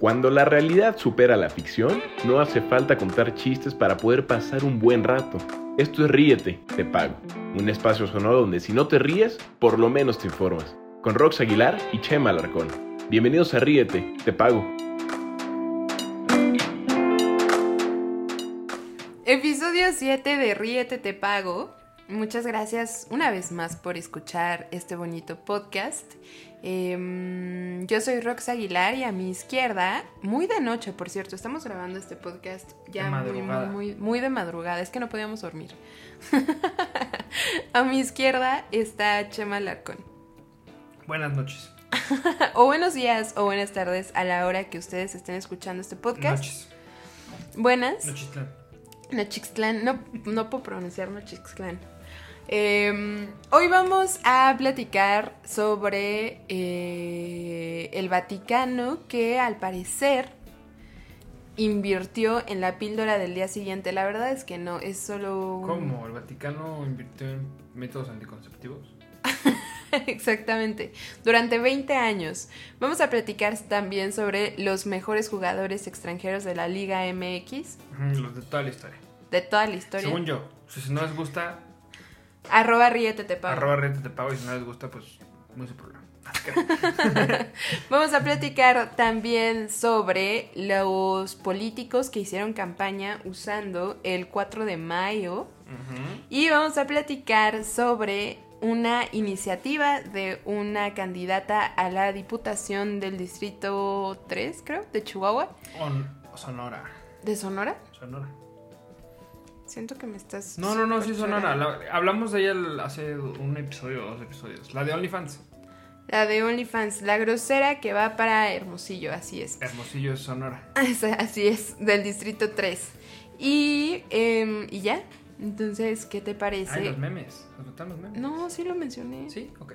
Cuando la realidad supera la ficción, no hace falta contar chistes para poder pasar un buen rato. Esto es Ríete, te pago. Un espacio sonoro donde si no te ríes, por lo menos te informas. Con Rox Aguilar y Chema Alarcón. Bienvenidos a Ríete, te pago. Episodio 7 de Ríete, te pago. Muchas gracias una vez más por escuchar este bonito podcast. Em, yo soy Rox Aguilar y a mi izquierda, muy de noche, por cierto, estamos grabando este podcast ya muy, muy, muy, muy de madrugada, es que no podíamos dormir. a mi izquierda está Chema Larcón. Buenas noches. o buenos días o buenas tardes a la hora que ustedes estén escuchando este podcast. Noches. Buenas. Nochixtlán. Nochixtlán. No, no puedo pronunciar Nochixtlán. Eh, hoy vamos a platicar sobre eh, el Vaticano que al parecer invirtió en la píldora del día siguiente. La verdad es que no, es solo... un- ¿Cómo? ¿El Vaticano invirtió en métodos anticonceptivos? Exactamente. Durante 20 años. Vamos a platicar también sobre los mejores jugadores extranjeros de la Liga MX, Los de toda la historia. de toda la historia. Según yo. Si no les gusta, Arroba ríete te pago. arroba rete te pago. Y si no les gusta, pues muy su problema. Vamos a platicar también sobre los políticos que hicieron campaña usando el 4 de mayo. Y vamos a platicar sobre una iniciativa de una candidata a la Diputación del Distrito 3, creo, de Chihuahua, O- Sonora. de Sonora. Sonora. Siento que me estás... No, no, no, sí, Sonora. La- hablamos de ella el- hace un episodio o dos episodios. La de OnlyFans. La de OnlyFans, la grosera que va para Hermosillo, así es. Hermosillo es Sonora. Así es, del Distrito 3. Y, em, y ya. Entonces, ¿qué te parece? Ay, los memes. ¿Nos faltan los memes? No, sí lo mencioné. Sí, ok.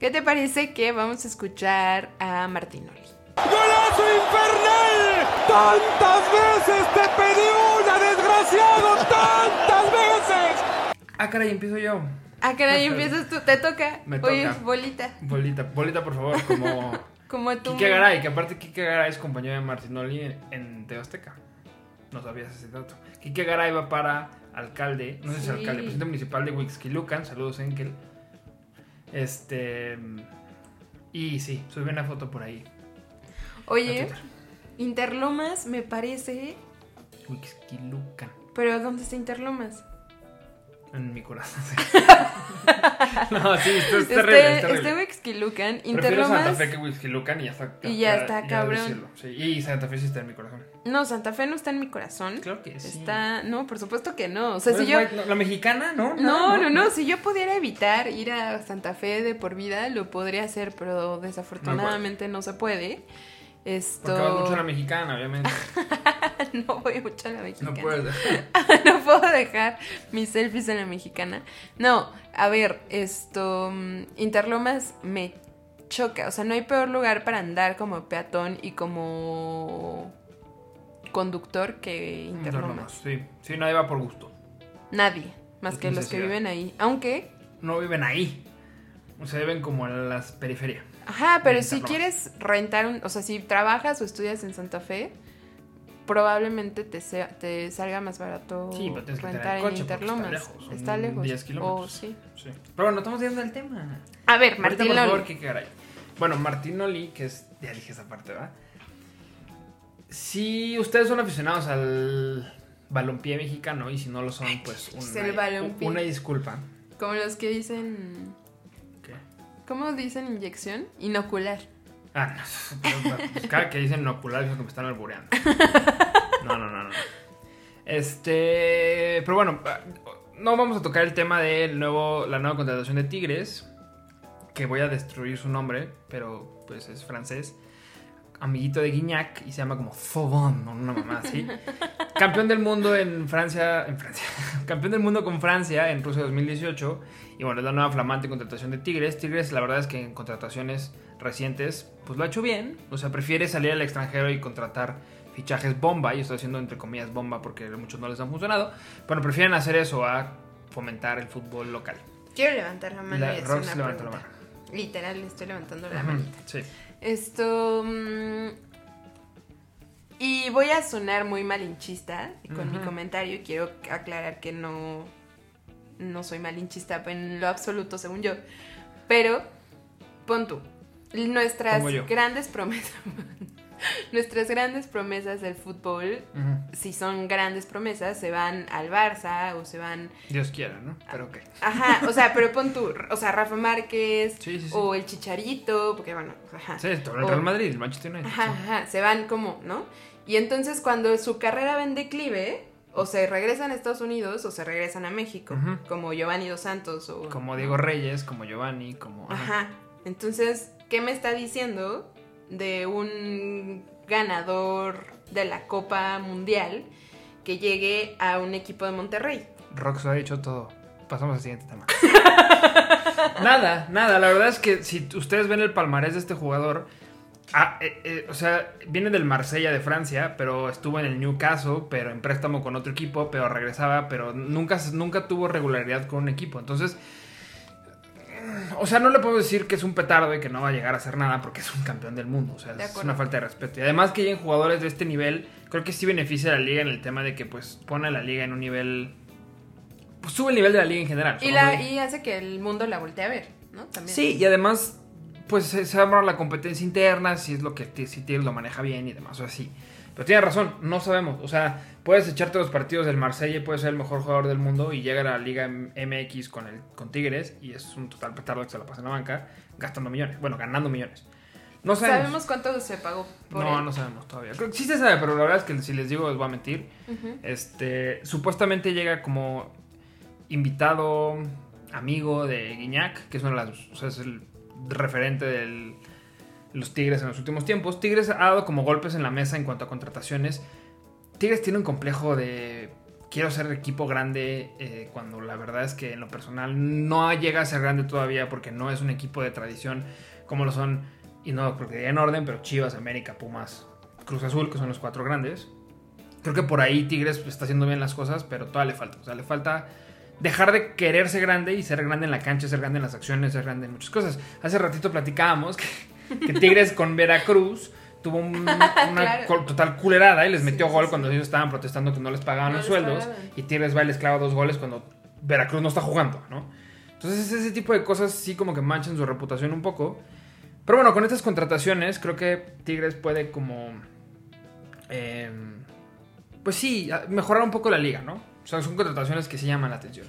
¿Qué te parece que vamos a escuchar a Martinoli? ¡Golazo infernal! ¡Tantas veces te pedí una, desgraciado! ¡Tantas veces! Ah, caray, empiezo yo. Ah, caray, empiezas tú, te toca. Me Oye, toca. bolita. Bolita, bolita, por favor, como Como tú. Quique Garay, que aparte Quique Garay es compañero de Martinoli en, en TV Azteca. No sabías ese dato. Quique Garay va para alcalde, no sé si Sí. alcalde, presidente municipal de Huixquilucan. Saludos, Enkel. Este. Y sí, subí una foto por ahí. Oye. Interlomas me parece. Huixquilucan. Pero ¿dónde está Interlomas? En mi corazón. no, sí, esto es Este, terrible. es este terrible. Huixquilucan, Prefiero Interlomas. Santa Fe que Huixquilucan y ya está. Y ya está, cabrón. sí. Y Santa Fe sí está en mi corazón. No, Santa Fe no está en mi corazón. Claro que sí. Está. No, por supuesto que no. O sea, ¿No si yo. white? No, La mexicana, ¿no? No, no, no, si yo pudiera evitar ir a Santa Fe de por vida, lo podría hacer, pero desafortunadamente no, se puede. Esto... Porque vas mucho a la mexicana, obviamente. no voy mucho a la mexicana. No puedes. no puedo dejar mis selfies en la mexicana. No, a ver, esto... mm, Interlomas me choca. O sea, no hay peor lugar para andar como peatón y como conductor que Interlomas. Sí, sí, nadie va por gusto. Nadie, más Es que los que viven ahí. Aunque No viven ahí. O sea, viven como en las periferias. Ajá, pero si quieres rentar un, o sea, si trabajas o estudias en Santa Fe, probablemente te, sea- te salga más barato Sí, pero tienes que tener rentar el en coche Interlomas. está lejos, Está lejos. 10 kilómetros. Oh, sí. Sí. Pero bueno, estamos viendo el tema. A ver, Ahorita, Martín por favor, Loli. ¿qué caray? Bueno, Martinoli, que es. Ya dije esa parte, ¿verdad? Si ustedes son aficionados al balompié mexicano y si no lo son, pues Es una, una disculpa. Como los que dicen. ¿Cómo dicen inyección? Inocular. Ah, no. pues, cada que dicen inocular es que me están albureando. No, no, no, no. Este. Pero bueno, no vamos a tocar el tema de nuevo, la nueva contratación de Tigres. Que voy a destruir su nombre, pero pues es francés. Amiguito de Guignac y se llama como Fobon, no una mamá así. Campeón del mundo en Francia. En Francia. Campeón del mundo con Francia en Rusia 2018. Y bueno, es la nueva flamante contratación de Tigres. Tigres, la verdad es que en contrataciones recientes, pues lo ha hecho bien. O sea, prefiere salir al extranjero y contratar fichajes bomba. Y estoy haciendo entre comillas bomba porque a muchos no les han funcionado. Bueno, prefieren hacer eso a fomentar el fútbol local. Quiero levantar la mano La- y hacer una levanta la pregunta. Literal, estoy levantando la manita. Sí. Esto. mm, Y voy a sonar muy malinchista con mi comentario y quiero aclarar que no, no soy malinchista en lo absoluto, según yo. Pero, pon tú, nuestras grandes promesas, nuestras grandes promesas del fútbol, si son grandes promesas, se van al Barça o se van... Dios quiera, ¿no? Pero ok. Ajá, o sea, pero pon tú, o sea, Rafa Márquez Sí, sí, sí. o el Chicharito, porque bueno, ajá. Sí, todo el O- Real Madrid, el Manchester United. Ajá, ajá, se van como, ¿no? Y entonces cuando su carrera va en declive, o se regresan a Estados Unidos o se regresan a México, como Giovanni Dos Santos o... Como Diego Reyes, como Giovanni, como. ajá. Ajá. Entonces, ¿qué me está diciendo de un ganador de la Copa Mundial que llegue a un equipo de Monterrey? Rox ha dicho todo. Pasamos al siguiente tema. nada, nada. La verdad es que si ustedes ven el palmarés de este jugador, ah, eh, eh, o sea, viene del Marsella de Francia, pero estuvo en el Newcastle, pero en préstamo con otro equipo, pero regresaba, pero nunca, nunca tuvo regularidad con un equipo. Entonces, o sea, no le puedo decir que es un petardo y que no va a llegar a hacer nada porque es un campeón del mundo. O sea, es una falta de respeto. Y además que lleguen jugadores de este nivel, creo que sí beneficia a la liga en el tema de que pues pone a la liga en un nivel... Pues sube el nivel de la liga en general. Y, la, y hace que el mundo la voltee a ver, ¿no? También. Sí, y además, pues se, se arma la competencia interna, si es lo que si lo maneja bien y demás, o así. Pero tiene razón, no sabemos. O sea, puedes echarte los partidos del Marsella y puedes ser el mejor jugador del mundo y llega a la Liga MX con, el, con Tigres y es un total petardo que se la pasa en la banca gastando millones. Bueno, ganando millones. No sabemos. ¿Sabemos cuánto se pagó por no, él? no sabemos todavía. Creo que sí se sabe, pero la verdad es que si les digo, les voy a mentir. Este, supuestamente llega como invitado, amigo de Guiñac, que es uno de las, o sea, es el referente de los Tigres en los últimos tiempos. Tigres ha dado como golpes en la mesa en cuanto a contrataciones. Tigres tiene un complejo de quiero ser equipo grande eh, cuando la verdad es que en lo personal no llega a ser grande todavía porque no es un equipo de tradición como lo son, y no creo que en orden, pero Chivas, América, Pumas, Cruz Azul, que son los cuatro grandes. Creo que por ahí Tigres está haciendo bien las cosas, pero todavía le falta. O sea, le falta dejar de quererse grande y ser grande en la cancha, ser grande en las acciones, ser grande en muchas cosas. Hace ratito platicábamos que, que Tigres con Veracruz tuvo un- una Claro. total culerada y les metió Sí, gol sí, cuando ellos estaban protestando que no les pagaban No los les sueldos. pagaban. Y Tigres va y les clava dos goles cuando Veracruz no está jugando, ¿no? Entonces ese tipo de cosas sí como que manchan su reputación un poco. Pero bueno, con estas contrataciones creo que Tigres puede como... eh, pues sí, mejorar un poco la liga, ¿no? O sea, son contrataciones que sí llaman la atención.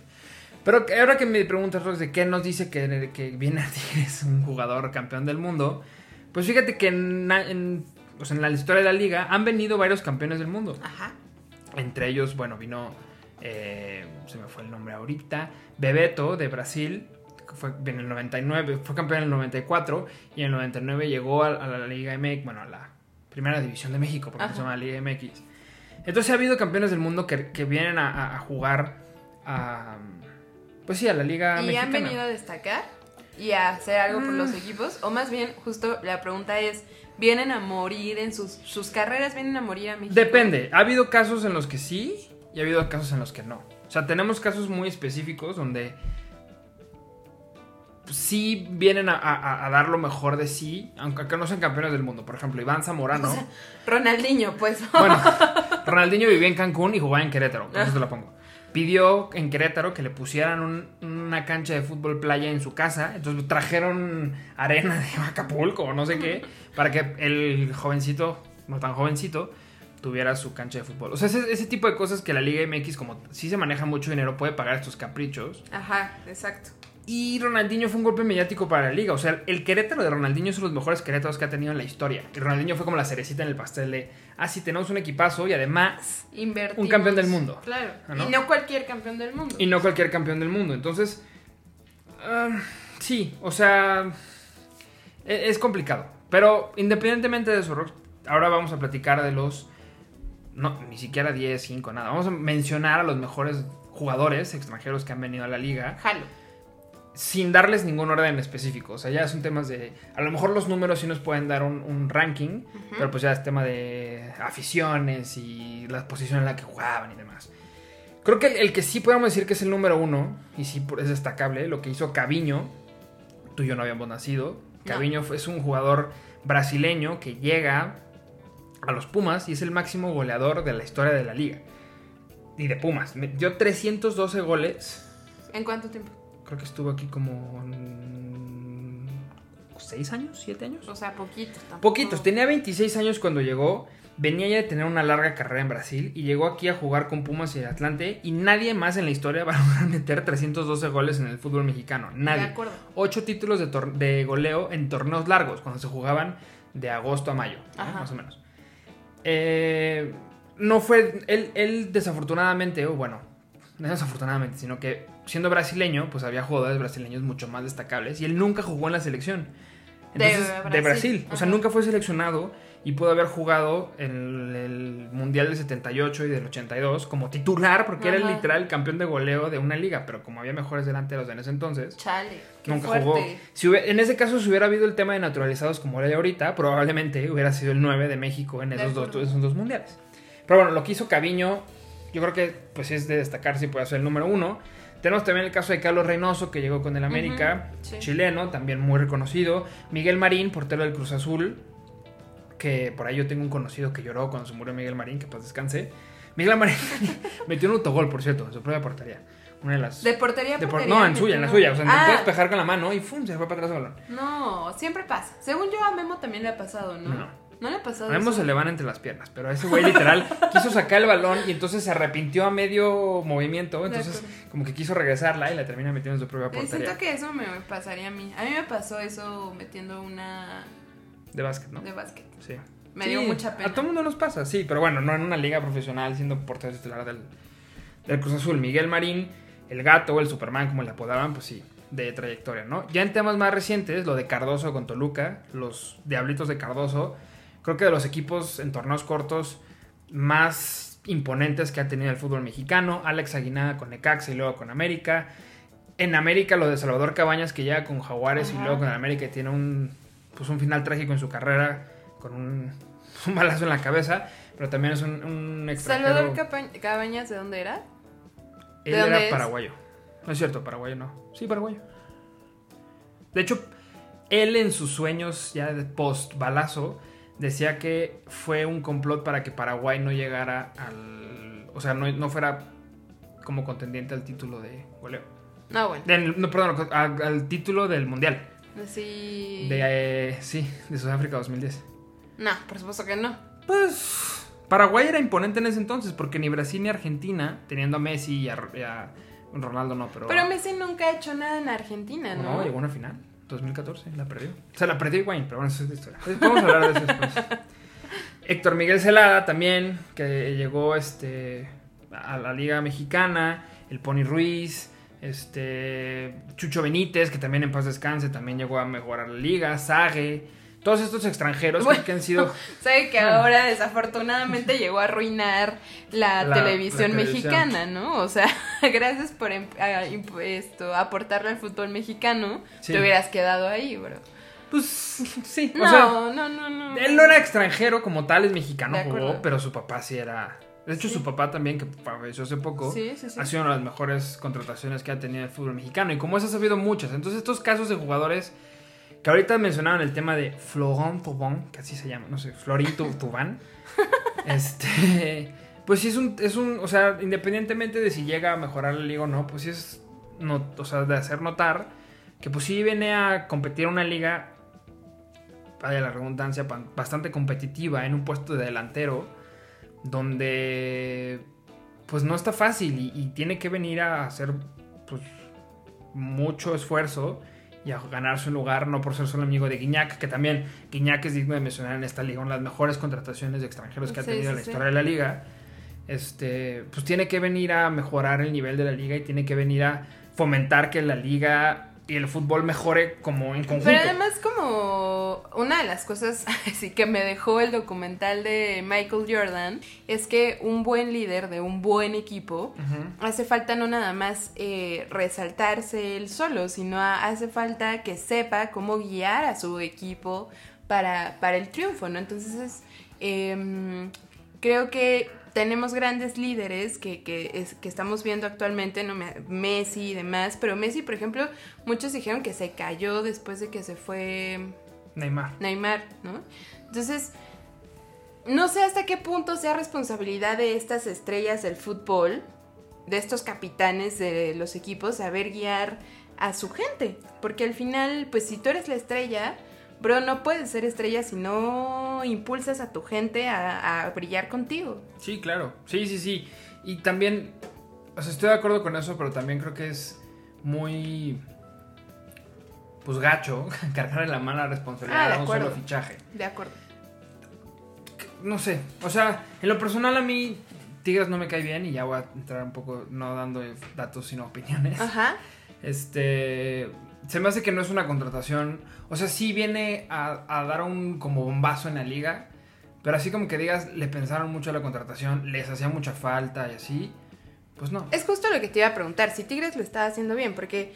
Pero ahora que me preguntas, Rox, de qué nos dice que, que viene a Tigres un jugador campeón del mundo, pues fíjate que en, en- o sea, en la historia de la liga han venido varios campeones del mundo. Ajá. Entre ellos, bueno, vino, eh, se me fue el nombre ahorita, Bebeto de Brasil, que fue en el 99, fue campeón en el 94 y en el 99 llegó a, a la Liga MX, bueno, a la Primera División de México, porque Ajá. se llama Liga MX. Entonces ha habido campeones del mundo que, que vienen a, a- a jugar a, pues sí, a la Liga ¿Y Mexicana. han venido a destacar y a hacer algo por los equipos? O más bien, justo la pregunta es, ¿vienen a morir en sus, sus carreras? ¿Vienen a morir a México? Depende. Ha habido casos en los que sí y ha habido casos en los que no. O sea, tenemos casos muy específicos donde sí vienen a, a- a dar lo mejor de sí, aunque acá no sean campeones del mundo. Por ejemplo, Iván Zamorano. O sea, Ronaldinho, pues. Bueno, Ronaldinho vivía en Cancún y jugaba en Querétaro. Con eso te la pongo. Pidió en Querétaro que le pusieran un- una cancha de fútbol playa en su casa. Entonces trajeron arena de Acapulco o no sé qué. Para que el jovencito, no tan jovencito, tuviera su cancha de fútbol. O sea, ese, ese tipo de cosas que la Liga MX, como sí se maneja mucho dinero, puede pagar estos caprichos. Ajá, exacto. Y Ronaldinho fue un golpe mediático para la liga. O sea, el Querétaro de Ronaldinho es uno de los mejores Querétaros que ha tenido en la historia. Y Ronaldinho fue como la cerecita en el pastel de, ah, sí, tenemos un equipazo y además... Invertimos. Un campeón del mundo. Claro. ¿No? Y no cualquier campeón del mundo. Y no cualquier campeón del mundo. Entonces, ah, sí, o sea, e- es complicado. Pero independientemente de eso, Rox, ahora vamos a platicar de los... No, ni siquiera 10, 5, nada. Vamos a mencionar a los mejores jugadores extranjeros que han venido a la liga. Jalo. Sin darles ningún orden específico. O sea, ya son temas de. A lo mejor los números sí nos pueden dar un, un ranking, pero pues ya es tema de aficiones y la posición en la que jugaban y demás. Creo que el, el que sí podemos decir que es el número uno, y sí es destacable, lo que hizo Caviño. Tú y yo no habíamos nacido. Caviño es un jugador brasileño que llega a los Pumas y es el máximo goleador de la historia de la liga. Y de Pumas. Dio 312 goles. ¿En cuánto tiempo? Creo que estuvo aquí como... ¿6 años? ¿7 años? O sea, poquitos. tampoco. Poquitos. Tenía 26 años cuando llegó. Venía ya de tener una larga carrera en Brasil y llegó aquí a jugar con Pumas y el Atlante y nadie más en la historia va a lograr meter 312 goles en el fútbol mexicano. Nadie. De acuerdo. Ocho títulos de, de goleo en torneos largos, cuando se jugaban de agosto a mayo, más o menos. Eh, no fue, él, él desafortunadamente, o bueno, no desafortunadamente, sino que siendo brasileño, pues había jugadores brasileños mucho más destacables y él nunca jugó en la selección. De Entonces, de Brasil. Brasil. O sea, nunca fue seleccionado y pudo haber jugado en el Mundial del 78 y del 82 como titular, porque era el Ajá. literal campeón de goleo de una liga, pero como había mejores delanteros en ese entonces, Chale. Nunca fuerte. jugó. Si hubie- en ese caso, si hubiera habido el tema de naturalizados como era de ahorita, probablemente hubiera sido el 9 de México en De esos, dos, esos dos mundiales. Pero bueno, lo que hizo Caviño, yo creo que pues es de destacar si puede ser el número uno. Tenemos también el caso de Carlos Reynoso, que llegó con el América, sí. chileno, también muy reconocido. Miguel Marín, portero del Cruz Azul, que por ahí yo tengo un conocido que lloró cuando se murió Miguel Marín, que pues descanse. Miguel Marín metió un autogol, por cierto, en su propia portería. Una de las... De portería de por- portería. no, en suya, en la suya. O sea, Ah, despejar con la mano y ¡fum! se fue para atrás el balón. No, siempre pasa. Según yo a Memo también le ha pasado, ¿no? No. ¿No le ha pasado A Memo se le van entre las piernas, pero a ese güey literal quiso sacar el balón y entonces se arrepintió a medio movimiento, entonces como que quiso regresarla y la termina metiendo en su propia Eh, portería Siento que eso me pasaría a mí. A mí me pasó eso metiendo una de básquet, ¿no? de básquet. Sí. Me Sí, dio mucha pena. A todo el mundo nos pasa, sí, pero bueno, no en una liga profesional siendo portero titular del, del Cruz Azul. Miguel Marín, el gato o el Superman, como le apodaban, pues sí, de trayectoria, ¿no? Ya en temas más recientes, lo de Cardoso con Toluca, los Diablitos de Cardoso, creo que de los equipos en torneos cortos más imponentes que ha tenido el fútbol mexicano. Alex Aguinaga con Necaxa y luego con América. En América lo de Salvador Cabañas que llega con Jaguares y luego con América y tiene un, pues un final trágico en su carrera con un, un balazo en la cabeza, pero también es un, un extranjero. Salvador Cabañas, ¿de dónde era? Él ¿de dónde era es? paraguayo. No es cierto, paraguayo no. Sí, paraguayo. De hecho, él en sus sueños ya de post balazo decía que fue un complot para que Paraguay no llegara al, o sea, no, no fuera como contendiente al título de goleo. No, bueno. Del- no, perdón, al, al título del mundial. Sí. De, eh, sí, de Sudáfrica 2010. No, por supuesto que no. Pues Paraguay era imponente en ese entonces porque ni Brasil ni Argentina, teniendo a Messi y a, y a Ronaldo no, pero... Pero Messi nunca ha hecho nada en Argentina, ¿no? No, llegó a una final. 2014, la perdió. O sea, la perdió Wayne, pero bueno, eso es de historia. Vamos a hablar de eso después. Héctor Miguel Celada también, que llegó este, a la Liga Mexicana. El Pony Ruiz. Este. Chucho Benítez, que también en paz descanse, también llegó a mejorar la liga. Sague. Todos estos extranjeros Bueno. que han sido. Sabe que ahora desafortunadamente llegó a arruinar la, La- televisión la televisión. mexicana, ¿no? O sea, gracias por em- a- esto, aportarle al fútbol mexicano, Sí. te hubieras quedado ahí, bro. Pues sí. No, o sea, no, no, no. Él no era extranjero como tal, es mexicano, jugó, pero su papá sí era. De hecho, Sí. su papá también, que falleció hace poco, sí. ha sido una de las mejores contrataciones que ha tenido el fútbol mexicano. Y como esas ha habido muchas. Entonces, estos casos de jugadores que ahorita mencionaban el tema de Florent Thauvin, que así se llama, no sé, Florin Thauvin. este. Pues sí es un, es un. O sea, independientemente de si llega a mejorar la liga o no, pues sí es. No, o sea, de hacer notar que pues sí viene a competir una liga vaya la redundancia, bastante competitiva en un puesto de delantero, donde pues no está fácil y, y tiene que venir a hacer pues mucho esfuerzo y a ganarse un lugar, no por ser solo amigo de Guiñac, que también Guiñac es digno de mencionar en esta liga, una de las mejores contrataciones de extranjeros que ha tenido sí, la sí. historia de la liga. Este, pues tiene que venir a mejorar el nivel de la liga y tiene que venir a fomentar que la liga y el fútbol mejore como en conjunto. Pero además como una de las cosas así que me dejó el documental de Michael Jordan es que un buen líder de un buen equipo hace falta no nada más eh, resaltarse él solo, sino hace falta que sepa cómo guiar a su equipo para, para el triunfo, ¿no? Entonces es, em, creo que tenemos grandes líderes que, que, es- que estamos viendo actualmente, ¿no? Me- Messi y demás, pero Messi, por ejemplo, muchos dijeron que se cayó después de que se fue Neymar. Neymar, ¿no? Entonces, no sé hasta qué punto sea responsabilidad de estas estrellas del fútbol, de estos capitanes de los equipos, saber guiar a su gente. Porque al final, pues si tú eres la estrella, bro, no puedes ser estrella si no impulsas a tu gente a, a brillar contigo. Sí, claro. Sí, sí, sí. Y también, o sea, estoy de acuerdo con eso, pero también creo que es muy, pues gacho, cargar en la mano la responsabilidad Ah, un solo fichaje. De acuerdo. No sé, o sea, en lo personal a mí Tigres no me cae bien y ya voy a entrar un poco, no dando datos sino opiniones. Ajá. Este, se me hace que no es una contratación, o sea, sí viene a, a dar un como bombazo en la liga, pero así como que digas, le pensaron mucho a la contratación, les hacía mucha falta y así, pues no. Es justo lo que te iba a preguntar, si Tigres lo estaba haciendo bien, porque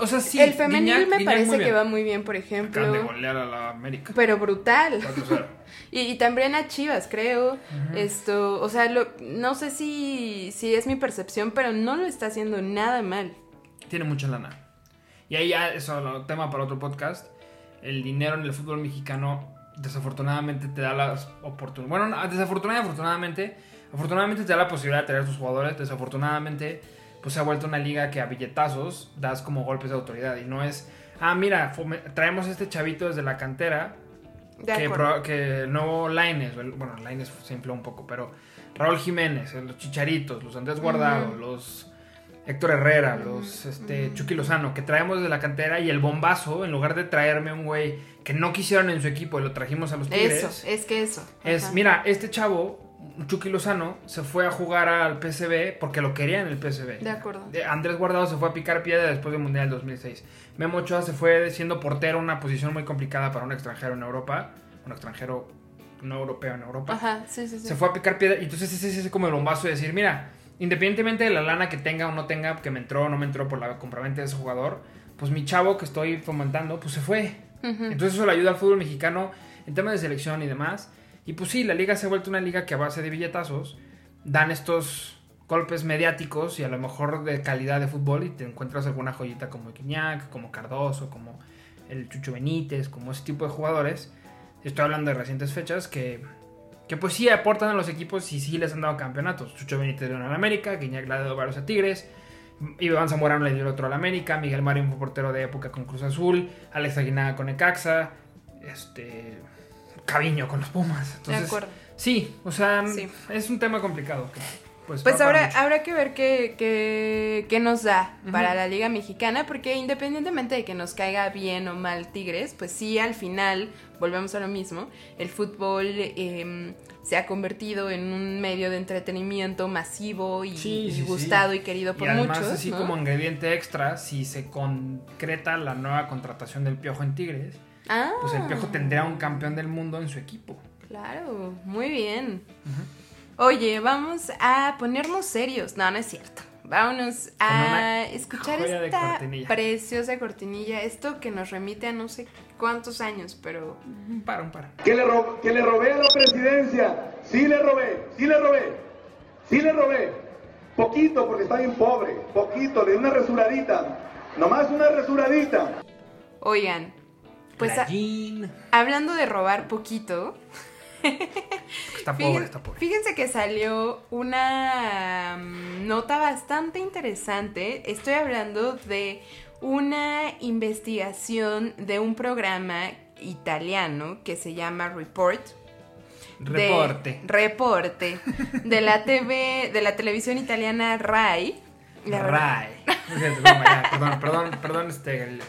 O sea, sí. el femenil Guiñac- me Guiñac parece que va muy bien, por Acaban de ejemplo. golear a la América. Pero brutal. 4-0. Y, y también a Chivas, creo. Esto, o sea, lo- no sé si, si es mi percepción, pero no lo está haciendo nada mal. Tiene mucha lana. Y ahí ya, eso es un tema para otro podcast. El dinero en el fútbol mexicano, desafortunadamente, te da las oportunidades. Bueno, no, desafortunadamente, afortunadamente, afortunadamente te da la posibilidad de traer a tus jugadores. Desafortunadamente, pues se ha vuelto una liga que a billetazos das como golpes de autoridad. Y no es, ah, mira, traemos a este chavito desde la cantera. Que, que nuevo Laines, bueno, Laines se infló un poco, pero Raúl Jiménez, los Chicharitos, los Andrés Guardado, Ujú. los Héctor Herrera, los este, Chucky Lozano, que traemos de la cantera y el bombazo, en lugar de traerme un güey que no quisieron en su equipo y lo trajimos a los Tigres, Eso, es que eso. es, Ajá. mira, este chavo, Chucky Lozano, se fue a jugar al PSV porque lo quería en el PSV. De acuerdo. Andrés Guardado se fue a picar piedra después del Mundial del 2006. Memo Ochoa se fue siendo portero, una posición muy complicada para un extranjero en Europa. Un extranjero no europeo en Europa. Ajá, sí, sí, sí. Se fue a picar piedra y entonces ese es como el bombazo de decir, mira, independientemente de la lana que tenga o no tenga, que me entró o no me entró por la compraventa de ese jugador, pues mi chavo que estoy fomentando, pues se fue. Ujú. Entonces eso le ayuda al fútbol mexicano en temas de selección y demás. Y pues sí, la liga se ha vuelto una liga que a base de billetazos dan estos golpes mediáticos y a lo mejor de calidad de fútbol y te encuentras alguna joyita como Guiñac, como Cardoso, como el Chucho Benítez, como ese tipo de jugadores. Estoy hablando de recientes fechas que, que pues sí aportan a los equipos y sí les han dado campeonatos. Chucho Benítez le dio al América, Guiñac le ha dado varios a Tigres, Iván Zamorano le dio el otro al América, Miguel Mario fue portero de época con Cruz Azul, Alex Aguinaga con Ecaxa, este Caviño con los Pumas. de Entonces, acuerdo. Sí, o sea, Sí. es un tema complicado. que, pues Pues habrá, habrá que ver qué, qué, qué nos da para la Liga Mexicana, porque independientemente de que nos caiga bien o mal Tigres, pues sí, al final, volvemos a lo mismo, el fútbol eh, se ha convertido en un medio de entretenimiento masivo y, Sí, y sí, sí. gustado y querido por y además, muchos. así ¿no? como ingrediente extra, si se concreta la nueva contratación del Piojo en Tigres, Ah, pues el Piojo tendrá un campeón del mundo en su equipo. Claro, muy bien. Oye, vamos a ponernos serios. No, no es cierto. Vámonos a escuchar esta cortinilla. preciosa cortinilla. Esto que nos remite a no sé cuántos años, pero Un par, un par. que le, ro- que le robé a la presidencia. Sí le robé, sí le robé, sí le robé. Poquito porque está bien pobre, poquito, le di una resuradita. Nomás una resuradita. oigan, pues a- hablando de robar poquito, Está fíjense, pobre, está pobre. fíjense que salió una mm, nota bastante interesante. Estoy hablando de una investigación de un programa italiano que se llama Report. de- Reporte. reporte de la TV, de la televisión italiana Rai. La ya, perdón, perdón, perdón, este. el-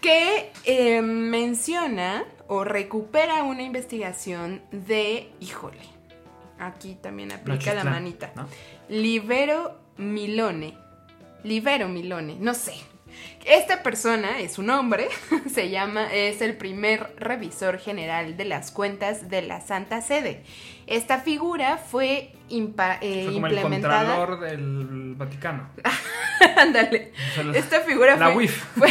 que eh, menciona o recupera una investigación de, híjole, aquí también aplica la manita, ¿no? Libero Milone, Libero Milone, no sé. Esta persona es un hombre, se llama, es el primer revisor general de las cuentas de la Santa Sede. Esta figura fue, impa- eh, Fue como el implementada. contralor del Vaticano. Ándale. Esta figura La fue, WIF. fue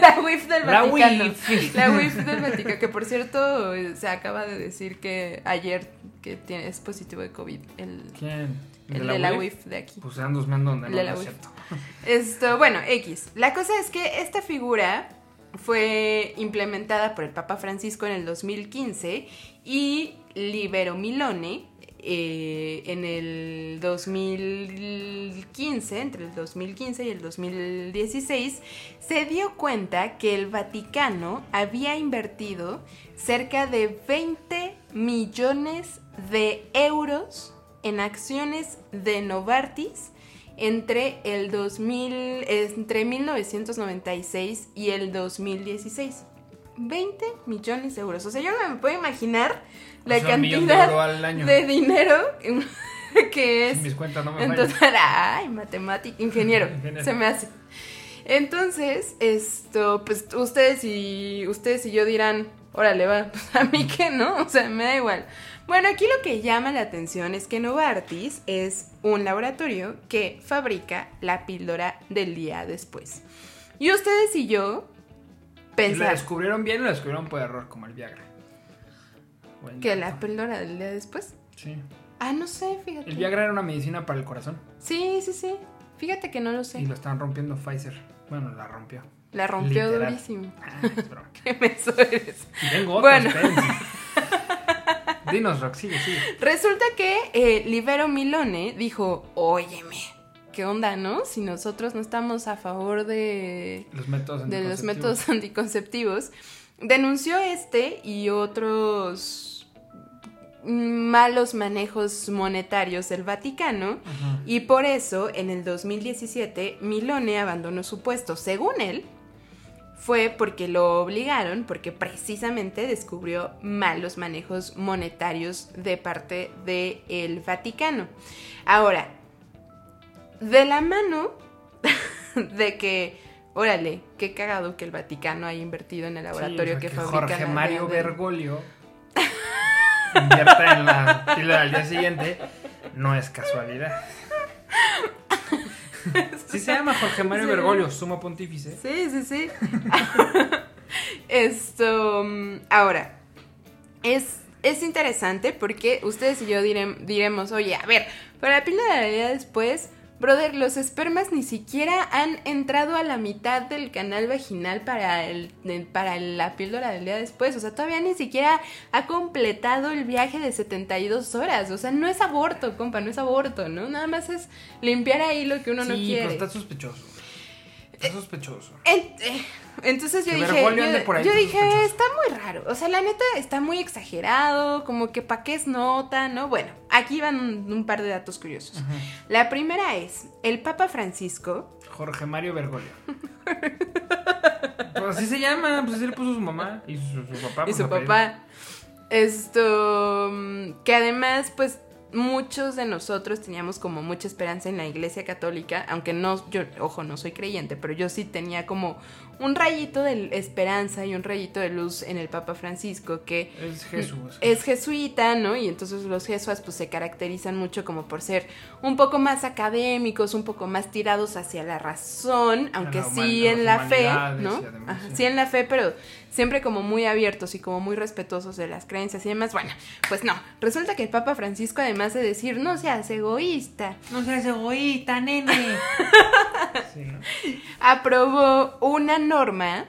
la WIF del La Vaticano. WIF. La WIF del Vaticano, que por cierto eh, se acaba de decir que ayer que tiene, es positivo de COVID. El, ¿Quién? El de la WIF de aquí. Pues dos men donde no, de no la es cierto. Esto, bueno, X. La cosa es que esta figura fue implementada por el Papa Francisco en el 2015 y Libero Milone eh, en el 2015, entre el 2015 y el 2016, se dio cuenta que el Vaticano había invertido cerca de 20 millones de euros en acciones de Novartis entre el 2000, entre 1996 y el 2016. 20 millones de euros. O sea, yo no me puedo imaginar la O sea, un millón de cantidad de dinero que es Mis cuentas no me en fallan. total, ay, matemático, ingeniero, Ingeniero. se me hace. Entonces, esto, pues ustedes y ustedes y yo dirán, órale, va, pues a mí que no, o sea, me da igual. Bueno, aquí lo que llama la atención es que Novartis es un laboratorio que fabrica la píldora del día después. Y ustedes y yo ¿Y la descubrieron bien o la descubrieron por error, como el Viagra? Bueno, que la píldora del día después. Sí. Ah, no sé, fíjate. El Viagra era una medicina para el corazón. Sí, sí, sí. Fíjate que no lo sé. Y lo están rompiendo Pfizer. Bueno, la rompió. La rompió Literal. durísimo. Ah, es broma. Qué menso eres. Y tengo otro, Bueno. Dinos, Rock, sigue, sigue. Resulta que eh, Libero Milone dijo, óyeme, ¿qué onda, no? Si nosotros no estamos a favor de, Los métodos de los anticonceptivos. métodos anticonceptivos, denunció este y otros malos manejos monetarios del Vaticano Ajá. y por eso en el 2017 Milone abandonó su puesto. Según él, fue porque lo obligaron, porque precisamente descubrió malos manejos monetarios de parte del Vaticano. Ahora, de la mano de que, órale, qué cagado que el Vaticano haya invertido en el laboratorio Sí, o sea, que, fabrica Jorge Mario de- Bergoglio invierta en la píldora al día siguiente no es casualidad. Sí se llama Jorge Mario Sí. Bergoglio, sumo pontífice. Sí, sí, sí. Esto, mm, ahora, es, es interesante porque ustedes y yo direm- diremos, oye, a ver, para la píldora del día después, brother, los espermas ni siquiera han entrado a la mitad del canal vaginal para, el, para la píldora del día después. O sea, todavía ni siquiera ha completado el viaje de 72 horas. O sea, no es aborto, compa, no es aborto, ¿no? Nada más es limpiar ahí lo que uno no sí, quiere. pero está sospechoso. Está sospechoso. En- eh, entonces yo dije, yo, dije, está muy raro. O sea, la neta está muy exagerado, como que pa' qué es nota, ¿no? Bueno, aquí van un, un par de datos curiosos. Ajá. La primera es, el Papa Francisco, Jorge Mario Bergoglio. Pues así se llama, pues así le puso su mamá y su, su papá. y pues, su apellido. papá, esto, mm, que además, pues, muchos de nosotros teníamos como mucha esperanza en la iglesia católica, aunque no, yo, ojo, no soy creyente, pero yo sí tenía como un rayito de esperanza y un rayito de luz en el Papa Francisco, que Es Jesús. es jesuita, ¿no? Y entonces los jesuas pues se caracterizan mucho como por ser un poco más académicos, un poco más tirados hacia la razón, aunque la sí en la fe, ¿no? además, sí en la fe, pero siempre como muy abiertos y como muy respetuosos de las creencias y demás. Bueno, pues no, resulta que el Papa Francisco además de decir no seas egoísta, No seas egoísta, nene. Sí, ¿no? aprobó una norma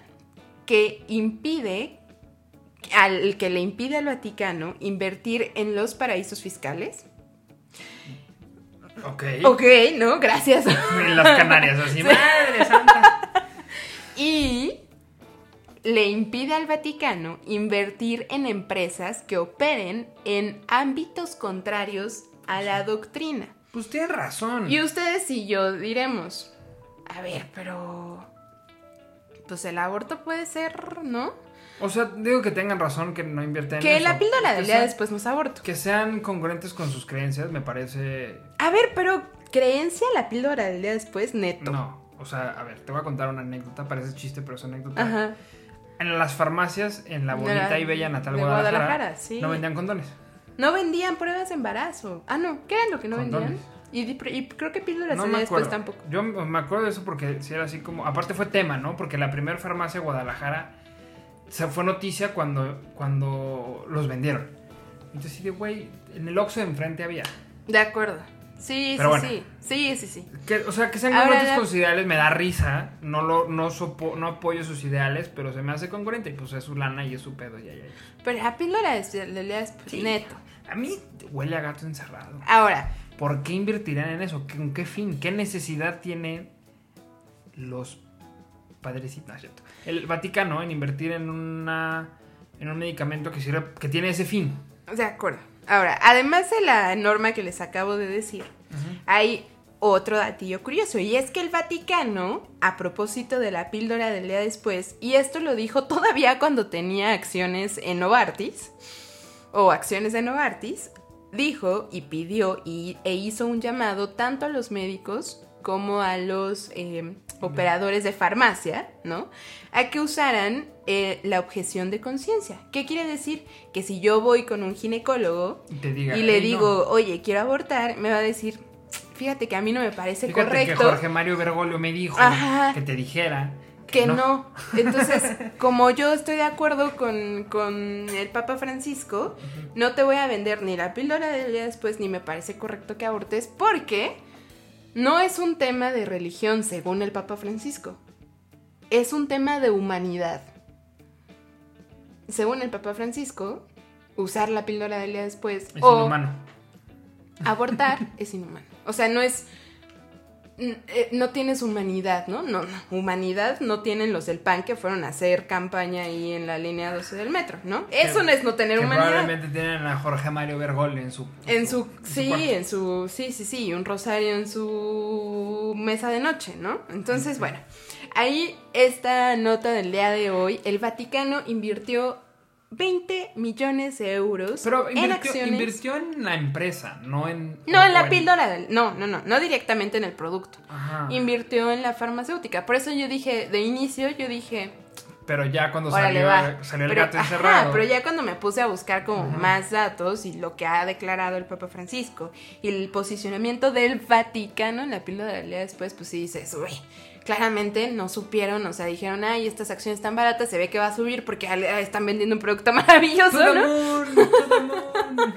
que impide al que le impide al Vaticano invertir en los paraísos fiscales. Ok. Ok, no, gracias. En las Canarias, así. Madre santa. y le impide al Vaticano invertir en empresas que operen en ámbitos contrarios a la doctrina. Pues tienes razón. Y ustedes y yo diremos, a ver, pero... Pues el aborto puede ser, ¿no? O sea, digo que tengan razón que no invierten en Que la píldora del día después no es aborto. Que sean congruentes con sus creencias, me parece. A ver, pero creencia la píldora del día después, neto. No. O sea, a ver, te voy a contar una anécdota. Parece chiste, pero es anécdota. Ajá. En las farmacias, en la bonita la- y bella Natal de Guadalajara, Guadalajara, sí. no vendían condones. No vendían pruebas de embarazo. Ah, no, ¿qué era lo que no Condones. vendían? Y, y creo que píldoras No me después tampoco. Yo me acuerdo de eso porque si era así como. Aparte fue tema, ¿no? Porque la primera farmacia de Guadalajara se fue noticia cuando, cuando los vendieron. Entonces, sí, de güey, en el Oxxo de enfrente había. De acuerdo. Sí, Pero sí, bueno. sí. Sí, sí, sí. Que, o sea, que sean Ahora congruentes con sus ideales me da risa. No lo, no, sopo- no apoyo sus ideales, pero se me hace congruente. Y pues es su lana y es su pedo. Ya, ya, ya. Pero de Lea es pues, Sí. neto. A mí huele a gato encerrado. Ahora, ¿Por qué invertirán en eso? ¿Con qué fin? ¿Qué necesidad tienen los padrecitos? No, es. El Vaticano en invertir en una en un medicamento que sirve, que tiene ese fin. de acuerdo. Ahora, además de la norma que les acabo de decir, hay otro datillo curioso y es que el Vaticano, a propósito de la píldora del día después, y esto lo dijo todavía cuando tenía acciones en Novartis, o acciones de Novartis, dijo y pidió y, e hizo un llamado tanto a los médicos como a los eh, operadores de farmacia, ¿no? A que usaran eh, la objeción de conciencia. ¿Qué quiere decir? Que si yo voy con un ginecólogo Y te diga, y le "Ey, digo, no". oye, quiero abortar, me va a decir, fíjate que a mí no me parece Fíjate correcto. que Jorge Mario Bergoglio me dijo Ajá. que te dijera que no. Entonces, como yo estoy de acuerdo con, con el Papa Francisco, no te voy a vender ni la píldora del día después, ni me parece correcto que abortes, porque no es un tema de religión, según el Papa Francisco. Es un tema de humanidad. Según el Papa Francisco, usar la píldora del día después Es o inhumano. abortar es inhumano. O sea, no es. Eh, No tienes humanidad, ¿no? No, no. Humanidad no tienen los del PAN que fueron a hacer campaña ahí en la línea 12 del metro, ¿no? Eso no es no tener Que humanidad. probablemente tienen a Jorge Mario Bergoglio en su En su. Sí, cuarto. en su. Sí, sí, sí. Un rosario en su mesa de noche, ¿no? Entonces, bueno. Ahí esta nota del día de hoy. El Vaticano invirtió 20 millones de euros Pero en invirtió, acciones. invirtió en la empresa, no en. No, en la píldora del. No, no, no. No directamente en el producto. Ajá. Invirtió en la farmacéutica. Por eso yo dije, de inicio, yo dije. Pero ya cuando salió, el Pero, gato ajá, encerrado. pero ya cuando me puse a buscar como más datos y lo que ha declarado el Papa Francisco y el posicionamiento del Vaticano en la píldora del día después, pues sí dices, uy, claramente no supieron, o sea, dijeron, ay, estas acciones están baratas, se ve que va a subir porque ah, están vendiendo un producto maravilloso, Todo ¿no? amor, todo amor.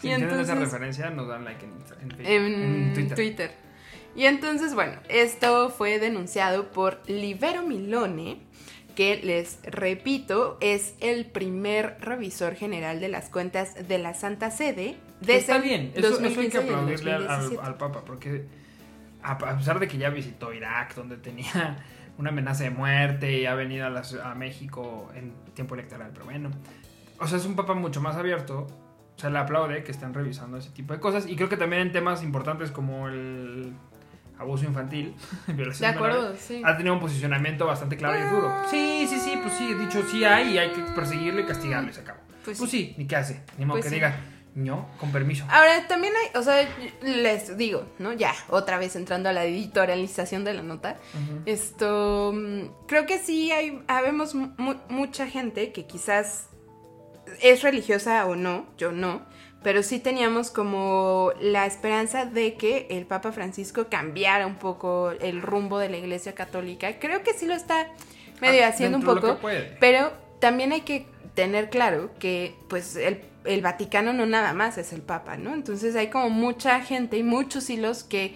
si Y entienden esa referencia, nos dan like en, en en en Twitter. Twitter. Y entonces, bueno, esto fue denunciado por Libero Milone, que les repito, es el primer revisor general de las cuentas de la Santa Sede desde Está bien, eso, eso hay 2015 que aplaudirle al, al- 2017. al Papa, porque a, pesar de que ya visitó Irak, donde tenía una amenaza de muerte, y ha venido a, la a México en tiempo electoral, pero bueno, o sea, es un Papa mucho más abierto, se le aplaude que estén revisando ese tipo de cosas, y creo que también en temas importantes como el abuso infantil, violación De acuerdo, sí. ha tenido un posicionamiento bastante claro y duro. Sí, sí, sí, pues sí, he dicho sí hay y hay que perseguirlo y castigarlo y se acabó. Pues Pues, sí, ni qué hace, ni modo Pues que sí. diga, no, con permiso. Ahora, también hay, o sea, les digo, ¿no? Ya, otra vez entrando a la editorialización de la nota. Esto, mm, creo que sí hay, habemos mu- mucha gente que quizás es religiosa o no, yo no, pero sí teníamos como la esperanza de que el Papa Francisco cambiara un poco el rumbo de la Iglesia Católica. Creo que sí lo está medio Ah, haciendo un poco, pero también hay que tener claro que pues el, el Vaticano no nada más es el Papa, ¿no? Entonces hay como mucha gente y muchos hilos que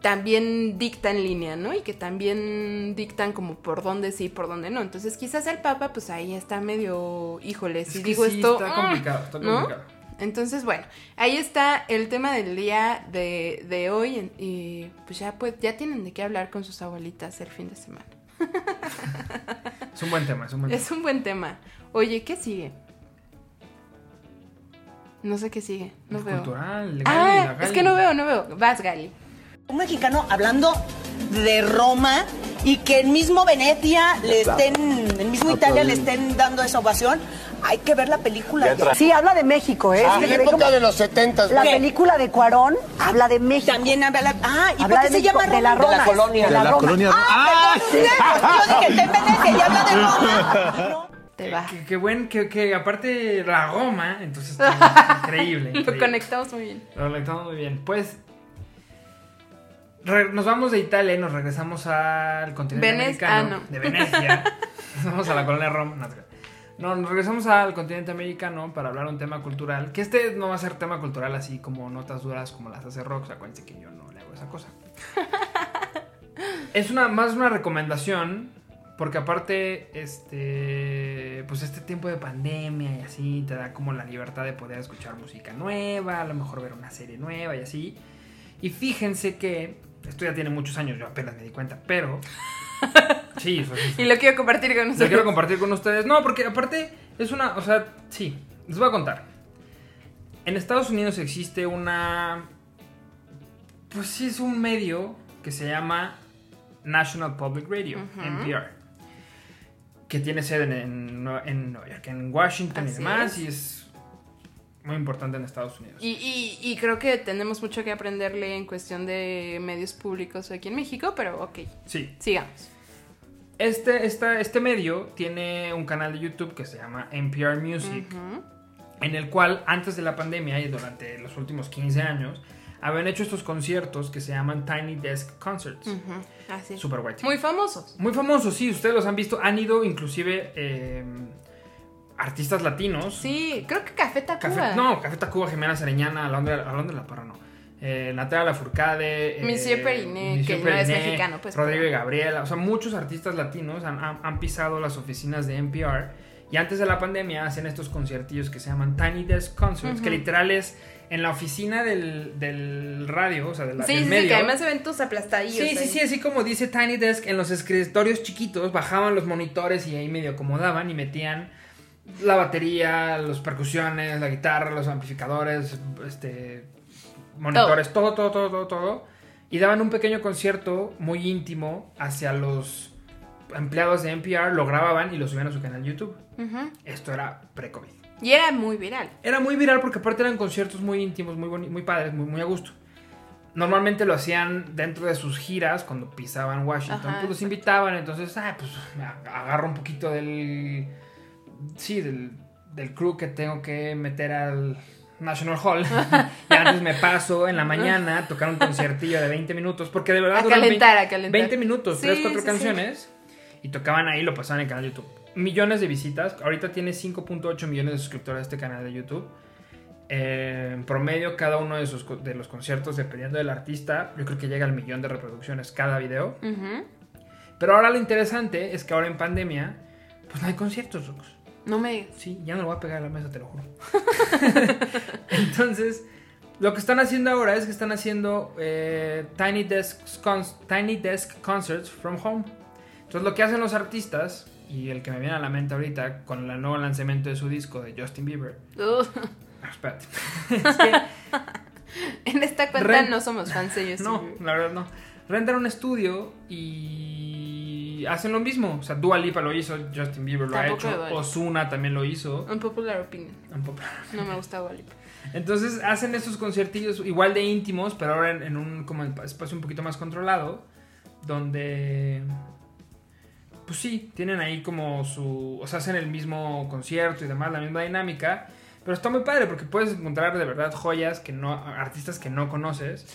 también dictan línea, ¿no? Y que también dictan como por dónde sí, por dónde no. Entonces quizás el Papa pues ahí está medio, híjole, Es si que digo sí, esto... Está ¡ah! complicado, está ¿no? complicado. Entonces, bueno, ahí está el tema del día de, de hoy y pues ya, pues ya tienen de qué hablar con sus abuelitas el fin de semana. Es un buen tema, es un buen tema. Es un buen tema. Oye, ¿qué sigue? No sé qué sigue, no veo. Cultural, legal, Ah, es que no veo, no veo. Vas, Gali. Un mexicano hablando de Roma y que el mismo Venecia le estén, el mismo Italia le estén dando esa ovación. Hay que ver la película. Sí, habla de México, ¿eh? Es la ve época como- de los 70 La ¿Qué? película de Cuarón habla de México. También habla la... Ah, ¿y habla por qué de se México, llama de la Roma? De la colonia, de la, de la Roma. colonia. Ah, perdón, yo dije, está en Venecia y habla de Roma. No. Te va. Que, que buen, que, que aparte la Roma, entonces está increíble. Lo increíble. conectamos muy bien. Lo conectamos muy bien. Pues nos vamos de Italia y nos regresamos al continente americano. ah, no. De Venecia. nos vamos a la colonia Roma. No, nos regresamos al continente americano para hablar un tema cultural. Que este no va a ser tema cultural así como notas duras como las hace Rox. Acuérdense que yo no le hago esa cosa. es una, más una recomendación. Porque aparte, este. Pues este tiempo de pandemia y así te da como la libertad de poder escuchar música nueva, a lo mejor ver una serie nueva y así. Y fíjense que. Esto ya tiene muchos años, yo apenas me di cuenta, pero. Sí, eso sí. Y lo quiero compartir con Lo ustedes. quiero compartir con ustedes. No, porque aparte es una. O sea, sí, les voy a contar. En Estados Unidos existe una. Pues sí, es un medio que se llama National Public Radio, NPR. Que tiene sede en, en Nue- en Nueva York, en Washington y demás. es. Y es muy importante en Estados Unidos. Y, y- y creo que tenemos mucho que aprenderle en cuestión de medios públicos aquí en México, pero ok, Sí. sigamos. Este, esta- este medio tiene un canal de YouTube que se llama NPR Music. En el cual antes de la pandemia y durante los últimos 15 años habían hecho estos conciertos que se llaman Tiny Desk Concerts. Así. Super guay. Muy famosos. Muy famosos, sí, ustedes los han visto. Han ido inclusive eh, artistas latinos. Sí, creo que Café Tacuba. Café, no, Café Tacuba, Jimena Sereñana, Alondra, Alondra La Parra, no. Eh, Natalia Lafourcade. eh, Monsieur Periné, Monsieur que no es mexicano, pues, Rodrigo y Gabriela. O sea, muchos artistas latinos han, han- han pisado las oficinas de NPR. Y antes de la pandemia hacían estos conciertillos que se llaman Tiny Desk Concerts, que literal es en la oficina del, del radio, o sea, de la, Sí, del sí, medio. sí, que además aplastadillos. Sí, sí, ahí. sí, así como dice Tiny Desk, en los escritorios chiquitos bajaban los monitores y ahí medio acomodaban y metían la batería, las percusiones, la guitarra, los amplificadores, este, monitores, todo, todo, todo, todo, todo. Y daban un pequeño concierto muy íntimo hacia los empleados de NPR, lo grababan y lo subían a su canal YouTube. Esto era pre-COVID. Y era muy viral. Era muy viral porque aparte eran conciertos muy íntimos, muy, muy padres, muy, muy a gusto. Normalmente lo hacían dentro de sus giras cuando pisaban Washington. Ajá, pues los invitaban, entonces, ah, pues agarro un poquito del. Sí, del, del crew que tengo que meter al National Hall. y antes me paso en la mañana a tocar un conciertillo de 20 minutos. Porque de verdad. A calentar, 20 a calentar. 20 minutos, Sí, 3, 4 sí, canciones. Y tocaban ahí, lo pasaban en el canal de YouTube. Millones de visitas. Ahorita tiene 5.8 millones de suscriptores este canal de YouTube. Eh, en promedio, cada uno de, sus, de los conciertos, dependiendo del artista, yo creo que llega al millón de reproducciones cada video. Pero ahora lo interesante es que ahora en pandemia, pues no hay conciertos. No me digas. Sí, ya no lo voy a pegar a la mesa, te lo juro. Entonces, lo que están haciendo ahora es que están haciendo eh, tiny, cons- tiny Desk Concerts from Home. Entonces, lo que hacen los artistas, y el que me viene a la mente ahorita con el nuevo lanzamiento de su disco de Justin Bieber. Uh, espérate. es que en esta cuenta no somos fans de Justin No, Bieber. la verdad no. Rentan un estudio y hacen lo mismo. O sea, Dua Lipa lo hizo, Justin Bieber lo ha hecho. Ozuna también lo hizo. Un popular opinion. Un poco- No me gusta Wally. Entonces hacen estos conciertillos igual de íntimos, pero ahora en, en un como espacio un poquito más controlado, donde pues sí, tienen ahí como su, o sea, hacen el mismo concierto y demás, la misma dinámica, pero está muy padre porque puedes encontrar de verdad joyas que no artistas que no conoces.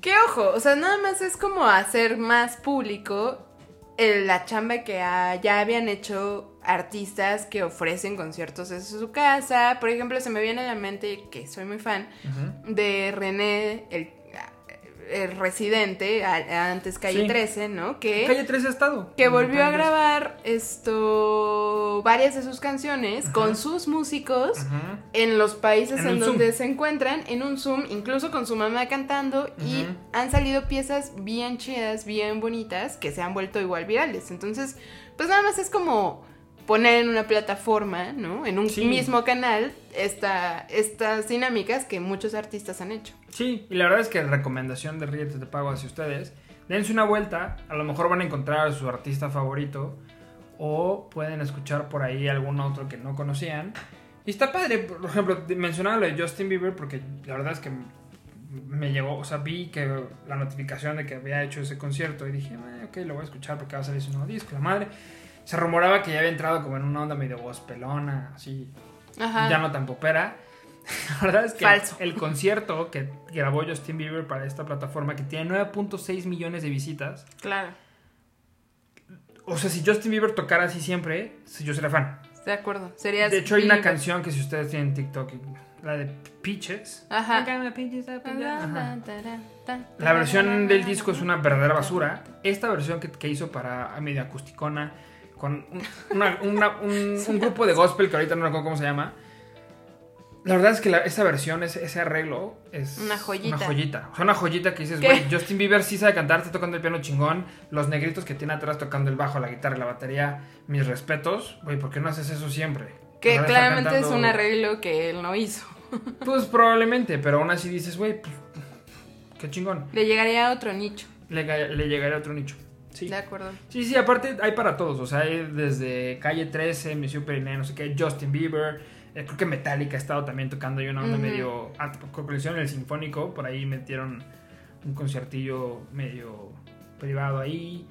Que ojo, o sea, nada más es como hacer más público el- la chamba que ya habían hecho artistas que ofrecen conciertos desde su casa. Por ejemplo, se me viene a la mente, que soy muy fan, de René, el, el residente, a- antes Calle Sí. 13, ¿no? Que, Calle 13 ha estado. que volvió a Calle 13. grabar esto varias de sus canciones con sus músicos Ajá. en los países En donde Zoom. se encuentran, en un Zoom, incluso con su mamá cantando, y han salido piezas bien chidas, bien bonitas, que se han vuelto igual virales. Entonces, pues nada más es como poner en una plataforma, ¿no? En un Sí. mismo canal, esta, estas dinámicas que muchos artistas han hecho. Sí, y la verdad es que recomendación de Ríete Te Pago hacia ustedes. Dense una vuelta, a lo mejor van a encontrar a su artista favorito o pueden escuchar por ahí algún otro que no conocían. Y está padre, por ejemplo, mencionaba lo de Justin Bieber porque la verdad es que me llegó, o sea, vi que la notificación de que había hecho ese concierto y dije, "Eh, ok, lo voy a escuchar porque va a salir su nuevo disco, la madre. Se rumoraba que ya había entrado como en una onda medio gospelona, así, Ajá. ya no tan popera. La verdad es que Falso. el concierto que grabó Justin Bieber para esta plataforma, que tiene 9.6 millones de visitas, Claro. o sea, si Justin Bieber tocara así siempre, yo sería fan. De acuerdo. Sería De hecho, hay una Bieber. canción que si ustedes tienen TikTok, la de Peaches. Ajá. Ajá. La La versión del disco es una verdadera basura. Esta versión que, que hizo para medio acusticona, con un, una- una- un- un grupo de gospel que ahorita no recuerdo cómo se llama. La verdad es que la- esta versión, ese, ese arreglo, es Una joyita. Una joyita. O sea, una joyita que dices, güey, Justin Bieber sí sabe cantar, está tocando el piano chingón. Los negritos que tiene atrás tocando el bajo, la guitarra la batería, mis respetos. Güey, ¿por qué no haces eso siempre? Que claramente es un arreglo que él no hizo. Pues probablemente, pero aún así dices, güey, pues, qué chingón. Le llegaría a otro nicho. Le, le llegaría a otro nicho. Sí. De acuerdo. Sí, sí, aparte hay para todos. O sea, hay desde Calle 13, Monsieur Periné, no sé qué, Justin Bieber. eh, creo que Metallica ha estado también tocando ahí una onda medio. Que lo hicieron en el Sinfónico. Por ahí metieron un conciertillo medio privado ahí.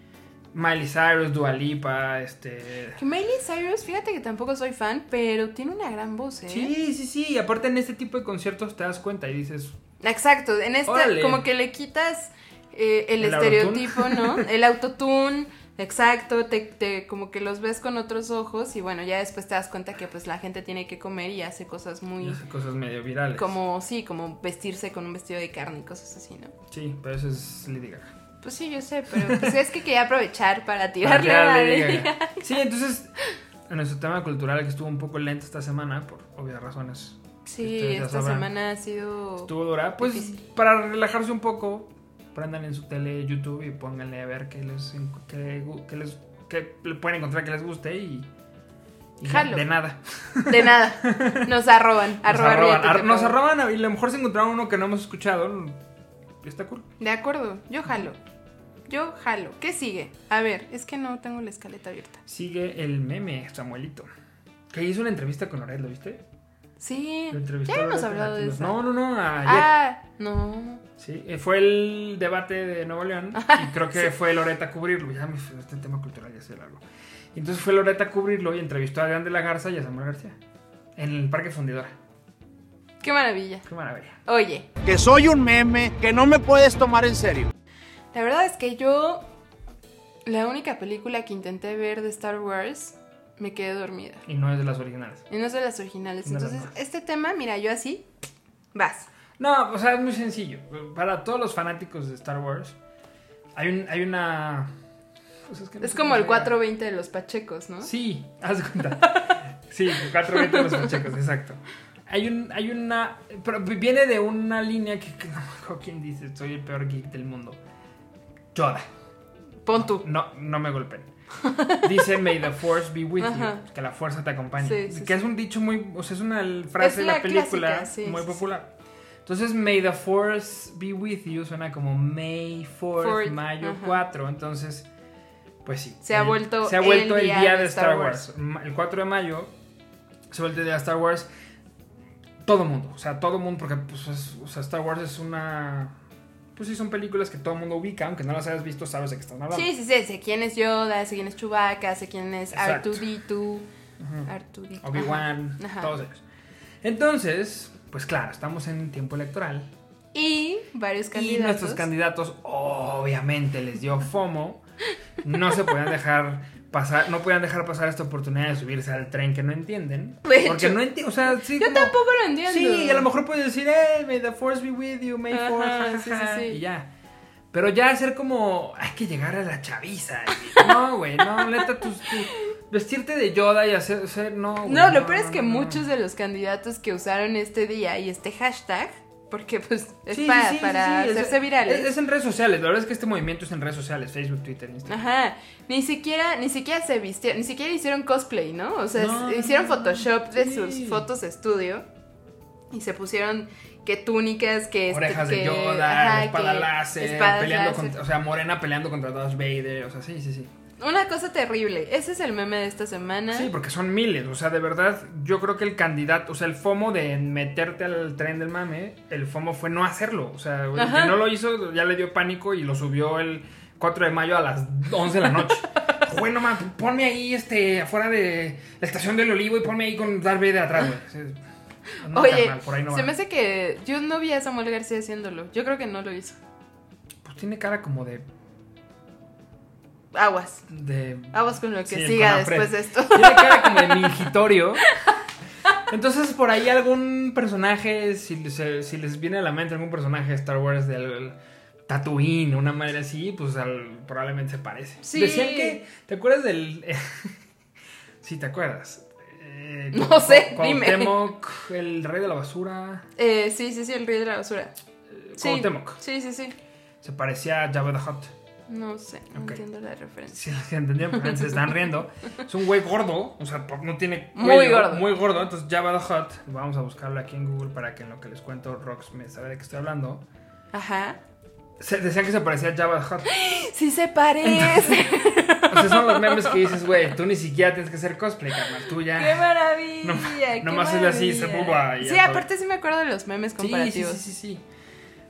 Miley Cyrus, Dua Lipa, este. Que Miley Cyrus, fíjate que tampoco soy fan, pero tiene una gran voz, ¿eh? Sí, sí, sí. Y aparte en este tipo de conciertos te das cuenta y dices. Exacto, en Órale. como que le quitas eh, el, ¿El estereotipo, ¿no? El autotune, exacto, te, te- como que los ves con otros ojos y bueno, ya después te das cuenta que pues la gente tiene que comer y hace cosas y muy hace cosas medio virales. como sí, como vestirse con un vestido de carne y cosas así, ¿no? Sí, pero eso es Lady Gaga. Pues sí, yo sé, pero pues es que quería aprovechar para Para tirarle tirar a Lady Gaga. Sí, entonces, en nuestro tema cultural que estuvo un poco lento esta semana, por obvias razones. Sí, esta sabrán. semana ha sido Estuvo dura. Pues Difícil. para relajarse un poco, prendan en su tele YouTube y pónganle a ver qué les, qué, qué les qué pueden encontrar que les guste y, y Jalo. de nada. de nada. Nos arroban, Nos arroba arroban, ar- nos arroban y a lo mejor se encontraron uno que no hemos escuchado. Está cool. De acuerdo, yo jalo. Yo jalo. ¿Qué sigue? A ver, es que no tengo la escaleta abierta. Sigue el meme, Samuelito. Que hizo una entrevista con Loret, ¿lo viste? Sí. Lo Ya hemos hablado de eso. No, no, no, ayer. Ah, no. Sí, eh, fue el debate de Nuevo León y creo que fue Loreta a cubrirlo. Ya me, este tema cultural ya se largo. Y entonces fue Loreta a cubrirlo y entrevistó a Adrián de la Garza y a Samuel García en el Parque Fundidora. Qué maravilla. Qué maravilla. Oye, que soy un meme, que no me puedes tomar en serio. la verdad es que yo. La única película que intenté ver de Star Wars me quedé dormida. Y no es de las originales. Y no es de las originales. No, Entonces, este tema, mira, yo así. Vas. No, o sea, es muy sencillo. Para todos los fanáticos de Star Wars, hay, un, hay una. pues es que no Es sé como el se llama. 420 de los pachecos, ¿no? Sí, haz cuenta. Sí, 420 de los pachecos, exacto. Hay, un, hay una. Pero viene de una línea que, no quién dice: Soy el peor geek del mundo. Yoda. Pon tú. No, no me golpeen. Dice May the Force be with Ajá. you. Que la fuerza te acompañe. Sí, sí, que sí. es un dicho muy. O sea, es una frase Es de la la película clásica, muy popular. Entonces, May the Force be with you suena como May 4th, Fourth, mayo ajá. 4. Entonces, pues sí. Se ha vuelto se ha vuelto el el día día, de Star Star Wars. Ma- El 4 de mayo se vuelve el día de Star Wars. Todo mundo, o sea, todo mundo, porque pues, es- o sea, Star Wars es una. Pues sí, son películas que todo el mundo ubica, aunque no las hayas visto, sabes de qué están hablando. Sí, sí, sí. Sé quién es Yoda, sé quién es Chewbacca, sé quién es Exacto. R2D2. R2D2. Obi-Wan, todos ellos. Entonces, pues claro, estamos en tiempo electoral. Y varios Y candidatos. nuestros candidatos, obviamente, les dio FOMO. No se podían dejar pasar, no podían dejar pasar esta oportunidad de subirse al tren que no entienden. De porque hecho. no entienden, o sea, sí, Yo como- tampoco lo entiendo. Sí, a lo mejor puedes decir, eh, may the force be with you, may Ajá, force, sí, ja", sí, sí. y ya. Pero ya hacer como, hay que llegar a la chaviza. y- No, güey, no, neta, tus- tu- vestirte de Yoda y hacer, hacer- no. güey, No, lo peor es que no, no. muchos de los candidatos que usaron este día y este hashtag, porque pues es Sí, para, sí, sí, para sí, es- hacerse virales. Es, es en redes sociales, la verdad es que este movimiento es en redes sociales, Facebook, Twitter, Instagram. Ajá, ni siquiera, ni siquiera se vistieron, ni siquiera hicieron cosplay, ¿no? O sea, No, hicieron Photoshop de sus fotos de estudio y se pusieron que túnicas, que este, Orejas que, de Yoda, ajá, espada láser, peleando láser. contra, o sea, Morena peleando contra Darth Vader, o sea, sí, sí, sí. Una cosa terrible. Ese es el meme de esta semana. Sí, porque son miles, o sea, de verdad, yo creo que el candidato, o sea, el FOMO de meterte al tren del mame, el FOMO fue no hacerlo, o sea, el que no lo hizo ya le dio pánico y lo subió el 4 de mayo a las 11 de la noche. Bueno, man, ponme ahí este afuera de la estación del Olivo y ponme ahí con Darth Vader atrás, güey. No, Oye, carnal, por ahí no se va. me hace que yo no vi a Samuel García haciéndolo. Yo creo que no lo hizo. Pues tiene cara como de aguas. de Aguas con lo que Sí, siga después de esto. Tiene cara como de mingitorio. Entonces, por ahí algún personaje, si, se- si les viene a la mente algún personaje de Star Wars del Tatooine, una madre así, pues al- probablemente se parece. Sí. Decían que, ¿te acuerdas del... sí, ¿te acuerdas? Eh, No sé, Cu- dime. Cuauhtémoc, el rey de la basura. Eh, sí, sí, sí, el rey de la basura. Sí, Cuauhtémoc. sí, sí, sí. Se parecía a Jabba the Hutt. No sé, no entiendo la referencia. Que entendieron se están riendo. Es un güey gordo, o sea, no tiene Muy gordo. Muy gordo, entonces Jabba the Hutt. Vamos a buscarlo aquí en Google para que en lo que les cuento Rox me sabe de qué estoy hablando. Ajá. Se- decían que se parecía a Jabba the Hutt. Sí se parece. O sea, son los memes que dices, güey, tú ni siquiera tienes que hacer cosplay, carnal. Tú ya. ¡Qué maravilla! No- qué nomás es así, se buba y Sí, aparte sí me acuerdo de los memes Sí, comparativos. sí, sí, sí, sí.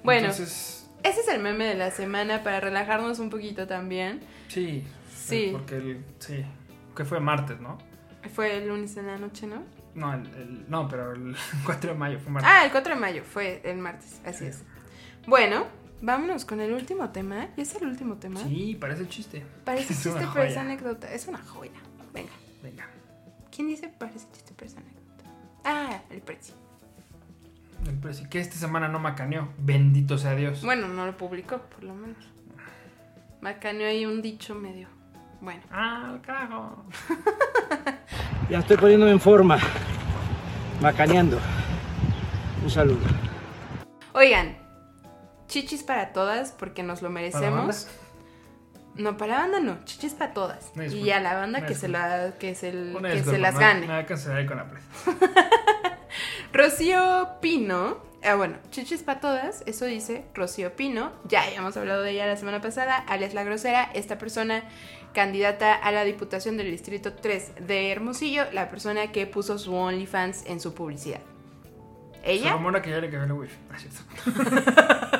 Bueno. Entonces, Ese es el meme de la semana para relajarnos un poquito también. sí. Sí. Porque el. Sí. Que fue martes, ¿no? Fue el lunes en la noche, ¿no? No, el, el- no, pero el 4 de mayo fue martes. Ah, el 4 de mayo fue el martes, así es. Bueno, vámonos con el último tema. ¿Y es el último tema? Sí, parece chiste. Parece Es chiste, pero es anécdota. Es una joya. Venga. Venga. ¿Quién dice parece chiste, pero es anécdota? Ah, el precio. El precio que esta semana no macaneó. Bendito sea Dios. Bueno, no lo publicó, por lo menos. Macaneó ahí un dicho medio. Bueno. Ah, al carajo. Ya estoy poniéndome en forma. Macaneando. Un saludo. Oigan, chichis para todas porque nos lo ¿Para la merecemos. No, para la banda no, chichis para todas. Y a la banda que se, la, que se, que las gane. Que hacer ahí con la presa. Rocío Pino, ah bueno, chichis para todas, eso dice Rocío Pino, ya habíamos hablado de ella la semana pasada, alias La Grosera, esta persona candidata a la Diputación del Distrito 3 de Hermosillo, la persona que puso su OnlyFans en su publicidad. Se ¿Ella? rumora que ya le cayó el wifi. No es cierto.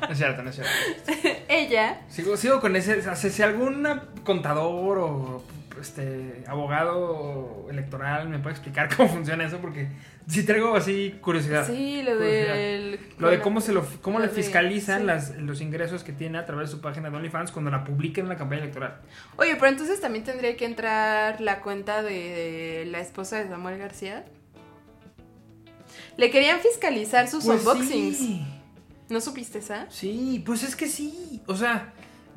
No es cierto, no es cierto. Ella, Sigo, sigo con ese. o sea, si algún contador o este abogado electoral me puede explicar cómo funciona eso, porque si traigo así curiosidad. sí, lo Curiosidad. del... Lo de cómo se lo cómo Lo le de- fiscalizan sí. las, los ingresos que tiene a través de su página de OnlyFans cuando la publiquen en la campaña electoral. Oye, pero entonces también tendría que entrar la cuenta de la esposa de Samuel García. Le querían fiscalizar sus Pues unboxings. sí. ¿No supiste esa? Sí, pues es que sí. O sea,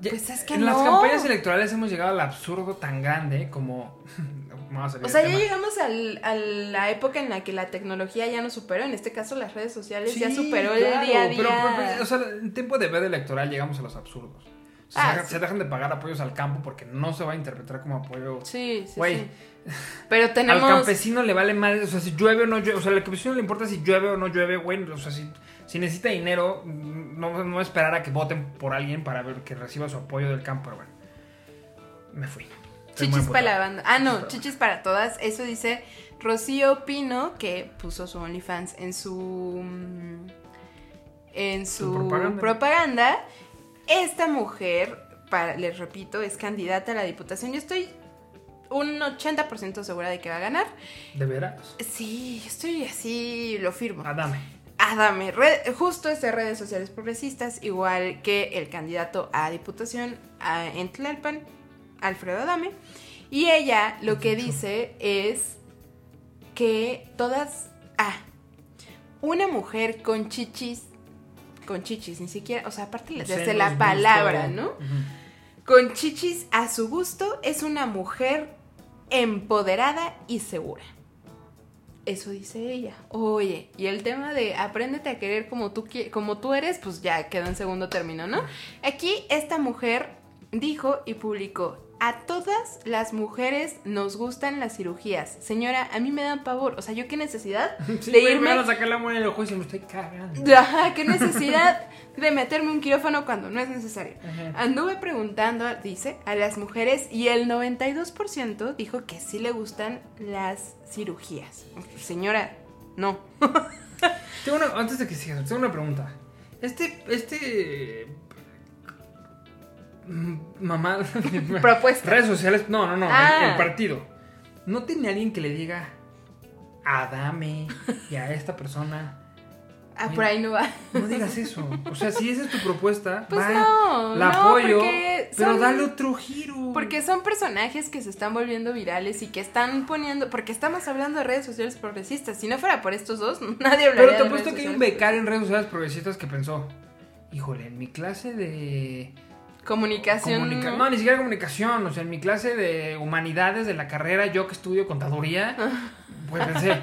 Pues es que en las campañas electorales hemos llegado al absurdo tan grande como. Vamos a salir O sea, ya llegamos al- a la época en la que la tecnología ya nos superó. En este caso, las redes sociales ya superó claro, el día a día. Pero, pero, pero, o sea, en tiempo de veda electoral llegamos a los absurdos. Ah, se, dejan- sí. se dejan de pagar apoyos al campo porque no se va a interpretar como apoyo. sí, sí, Güey, sí. Pero tenemos. Al campesino le vale madre, o sea, si llueve o no llueve, o sea, al campesino le importa si llueve o no llueve, güey, o sea, si, si necesita dinero, no, no esperar a que voten por alguien para ver que reciba su apoyo del campo, pero bueno. Me fui. Estoy Chichis para la banda. Ah, no, Chichis para- todas. Eso dice Rocío Pino, que puso su OnlyFans en su. mm, En su, Su propaganda. propaganda. Esta mujer, para, les repito, es candidata a la diputación. Yo estoy un 80% segura de que va a ganar. ¿De veras? Sí, estoy así, lo firmo. Adame. Adame, red- justo es de redes sociales progresistas, igual que el candidato a diputación a, en Tlalpan, Alfredo Adame. Y ella lo que dice es que todas... Ah, una mujer con chichis, con chichis, ni siquiera, o sea, aparte desde Senos, la palabra, ¿no? Ujú. Con chichis a su gusto es una mujer empoderada y segura. Eso dice ella. Oye, y el tema de apréndete a querer como tú, como tú eres, pues ya quedó en segundo término, ¿no? Aquí esta mujer dijo y publicó, a todas las mujeres nos gustan las cirugías. Señora, a mí me dan pavor. O sea, ¿yo qué necesidad Sí, de irme me van a sacar la muela en el ojo y se me estoy cagando. Ajá, qué necesidad de meterme un quirófano cuando no es necesario. Ajá. Anduve preguntando, dice, a las mujeres y el 92% dijo que sí le gustan las cirugías. Señora, no. Tengo una, antes de que sigas, tengo una pregunta. Este, este... mm, Mamá... Propuesta. Redes sociales, no, no, no, el- Ah. el, partido. ¿No tiene alguien que le diga a Adame y a esta persona Ah, por ahí no va. No digas eso. O sea, si esa es tu propuesta, Pues va, no, la no, apoyo, pero son- dale otro giro. Porque son personajes que se están volviendo virales y que están poniendo. Porque estamos hablando de redes sociales progresistas. Si no fuera por estos dos, nadie hablaría Pero te apuesto que hay un becario en redes sociales progresistas que pensó, híjole, en mi clase de Comunicación. comunica- no, ni siquiera comunicación, o sea, en mi clase de humanidades de la carrera, yo que estudio contaduría, pues pensé,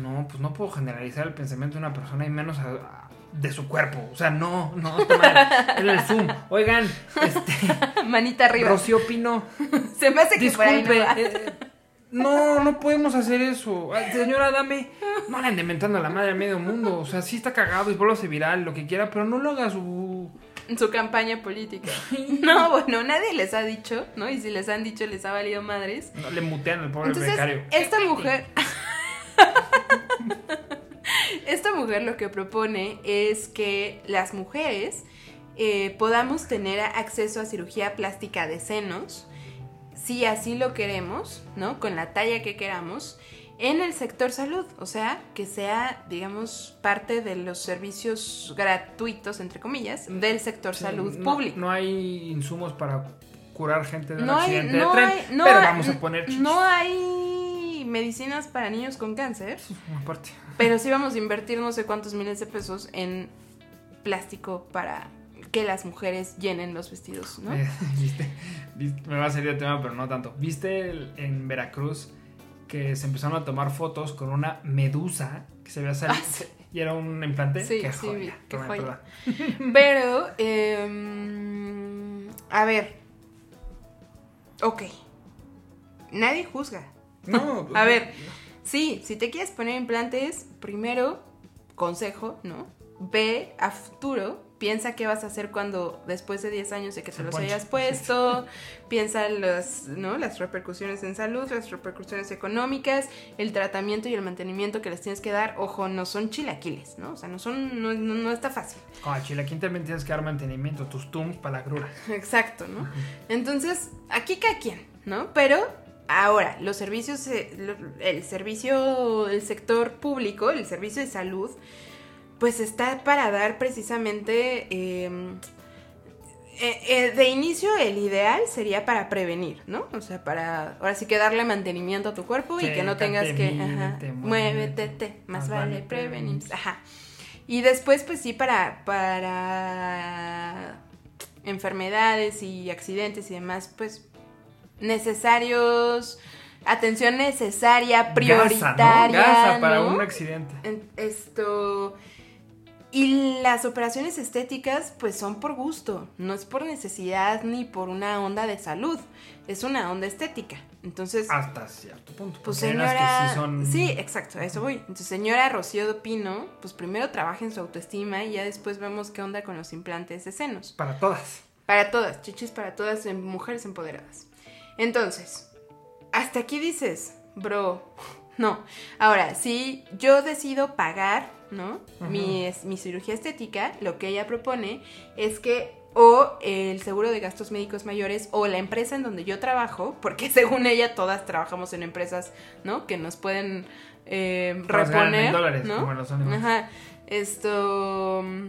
no, pues no puedo generalizar el pensamiento de una persona y menos a- a- de su cuerpo. O sea, no, no, está mal. En el Zoom. Oigan, este, Manita arriba. Rocío Pino, Se me hace que por ahí no disculpe. eh, no, no podemos hacer eso. Ay, Señora, dame. No le ande inventando a la madre a medio mundo. O sea, sí está cagado y vuelve viral, lo que quiera, pero no lo haga su. En su campaña política. No, bueno, nadie les ha dicho, ¿no? Y si les han dicho, les ha valido madres. No le mutean al pobre Entonces, becario. esta mujer. esta mujer lo que propone es que las mujeres eh, podamos tener acceso a cirugía plástica de senos, si así lo queremos, ¿no? Con la talla que queramos, en el sector salud. O sea, que sea, digamos, parte de los servicios gratuitos, entre comillas, del sector Sí, salud no- público. No hay insumos para curar gente de un hay, accidente no de tren. hay- no pero hay- vamos a poner chichis. no hay medicinas para niños con cáncer, Aparte. pero sí vamos a invertir no sé cuántos miles de pesos en plástico para que las mujeres llenen los vestidos, ¿no? ¿viste? ¿Viste? Me va a salir de tema, pero no tanto. ¿Viste el- en Veracruz que se empezaron a tomar fotos con una medusa que se había salido? Ah, sí. Y era un implante. Sí, qué joya. qué joya. Pero, em, a ver, ok, nadie juzga. No, A ver, sí, si te quieres poner implantes, primero, consejo, ¿no? Ve a futuro, piensa qué vas a hacer cuando después de 10 años de que te Se los ponche. hayas puesto, piensa las, ¿no? las repercusiones en salud, las repercusiones económicas, el tratamiento y el mantenimiento que les tienes que dar. Ojo, no son chilaquiles, ¿no? O sea, no son, no, no- no está fácil. Como a Chilaquín también tienes que dar mantenimiento, tus tums para la grura. Exacto, ¿no? Entonces, aquí cada quien, ¿no? Pero ahora, los servicios, eh, el servicio, el sector público, el servicio de salud, pues está para dar precisamente... eh, eh, eh, de inicio el ideal sería para prevenir, ¿no? O sea, para ahora sí que darle mantenimiento a tu cuerpo y que no tengas que... Ajá, muévete, más vale prevenir. Ajá. Y después, pues sí, para, para enfermedades y accidentes y demás, pues necesarios, atención necesaria, prioritaria. Gasa, ¿no? Gasa para ¿no? un accidente. En- Esto. Y las operaciones estéticas, pues son por gusto, no es por necesidad ni por una onda de salud, es una onda estética. Entonces, Hasta cierto punto. pues señora. que sí son. Sí, exacto, a eso voy. Entonces, señora Rocío Pino, pues primero trabaja en su autoestima y ya después vemos qué onda con los implantes de senos. Para todas. Para todas, chichis para todas, mujeres empoderadas. Entonces, hasta aquí dices, bro, no. Ahora, si yo decido pagar, ¿no? mi, es- mi cirugía estética, lo que ella propone es que o el seguro de gastos médicos mayores o la empresa en donde yo trabajo, porque según ella todas trabajamos en empresas, ¿no? Que nos pueden eh, reponer, dólares, ¿no? como los. Ajá. Esto mm,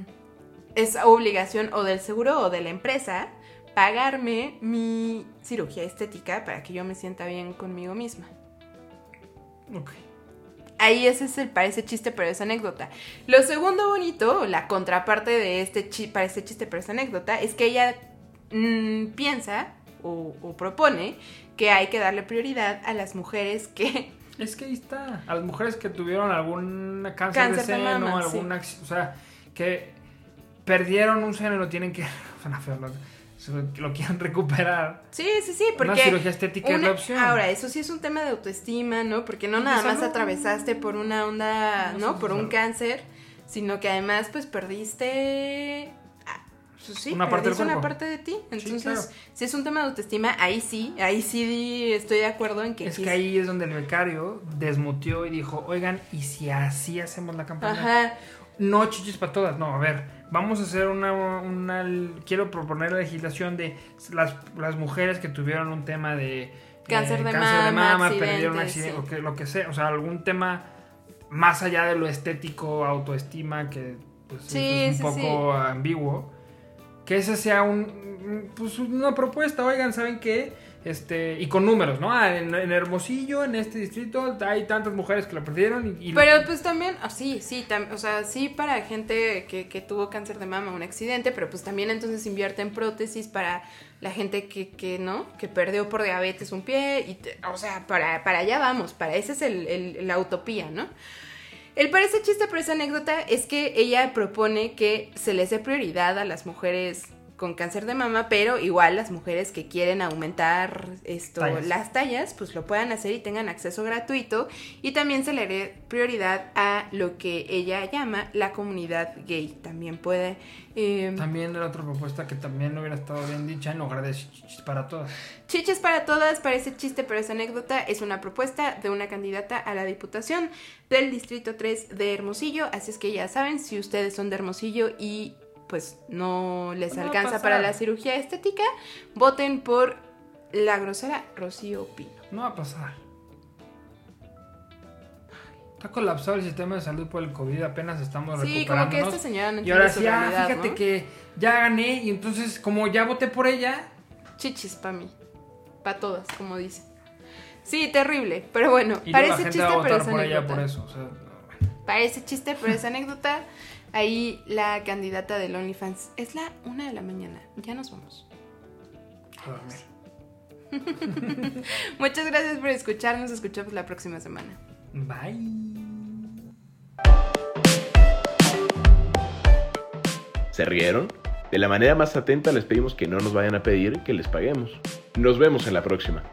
es obligación o del seguro o de la empresa pagarme mi cirugía estética para que yo me sienta bien conmigo misma. Ok. Ahí ese es el parece chiste pero es anécdota. Lo segundo bonito, la contraparte de este chi parece chiste pero es anécdota, es que ella mm, piensa o, o propone que hay que darle prioridad a las mujeres que Es que ahí está. A las mujeres que tuvieron algún cáncer, Cáncer de de seno, mama, acc- o sea, que perdieron un seno y lo tienen que. Suena feo, lo, quieren recuperar. Sí, sí, sí, porque... Una cirugía estética es la opción. Ahora, eso sí es un tema de autoestima, ¿no? Porque no nada más salud. atravesaste por una onda, No, ¿no? sí, Por sí, un cáncer, sino que además, pues, perdiste... ah, pues, sí, Una parte del una parte de ti. Entonces, claro. si es un tema de autoestima, ahí sí, ahí sí estoy de acuerdo en que... Es sí que ahí es donde el becario desmutió y dijo, oigan, ¿y si así hacemos la campaña? Ajá, No chichis para todas, no, a ver, vamos a hacer una, una quiero proponer la legislación de las, las mujeres que tuvieron un tema de eh, Cáncer de mama, perdieron un accidente, sí. o que, lo que sea, o sea, algún tema más allá de lo estético, autoestima, que pues Sí, es un sí, poco ambiguo. Que ese sea un, pues una propuesta, oigan, ¿saben qué? Este, y con números, ¿no? Ah, en, Hermosillo, en este distrito, hay tantas mujeres que lo perdieron y... Pero pues también, ah, sí, sí, tam- o sea, sí para gente que, tuvo cáncer de mama, un accidente, pero pues también entonces invierte en prótesis para la gente que, ¿no? Que perdió por diabetes un pie, o sea, para, para allá vamos, para esa es la utopía, ¿no? El parece chiste por esa anécdota es que ella propone que se les dé prioridad a las mujeres con cáncer de mama, pero igual las mujeres que quieren aumentar esto, Tallas. las tallas, pues lo puedan hacer y tengan acceso gratuito. Y también se le dé prioridad a lo que ella llama la comunidad gay. También puede... eh, También era otra propuesta que también no hubiera estado bien dicha en lugar de ch- ch- para todas. Chiches para todas, parece chiste, pero es anécdota. Es una propuesta de una candidata a la diputación del Distrito 3 de Hermosillo. Así es que ya saben, si ustedes son de Hermosillo y pues no les No alcanza para la cirugía estética, voten por la grosera Rocío Pino. No va a pasar. Está colapsado el sistema de salud por el COVID, apenas estamos Sí, recuperándonos. como que esta señora no Y ahora sí, ah, fíjate ¿no? que ya gané y entonces como ya voté por ella, Chichis para mí. Para todas, como dice. Sí, terrible. Pero bueno, y parece chiste, pero es por ella anécdota. por eso. O sea, no. Parece chiste, pero es anécdota. Ahí la candidata del OnlyFans. Es la una de la mañana. Ya nos vamos. a dormir. Muchas gracias por escucharnos. Escuchamos la próxima semana. Bye. ¿Se rieron? De la manera más atenta les pedimos que no nos vayan a pedir que les paguemos. Nos vemos en la próxima.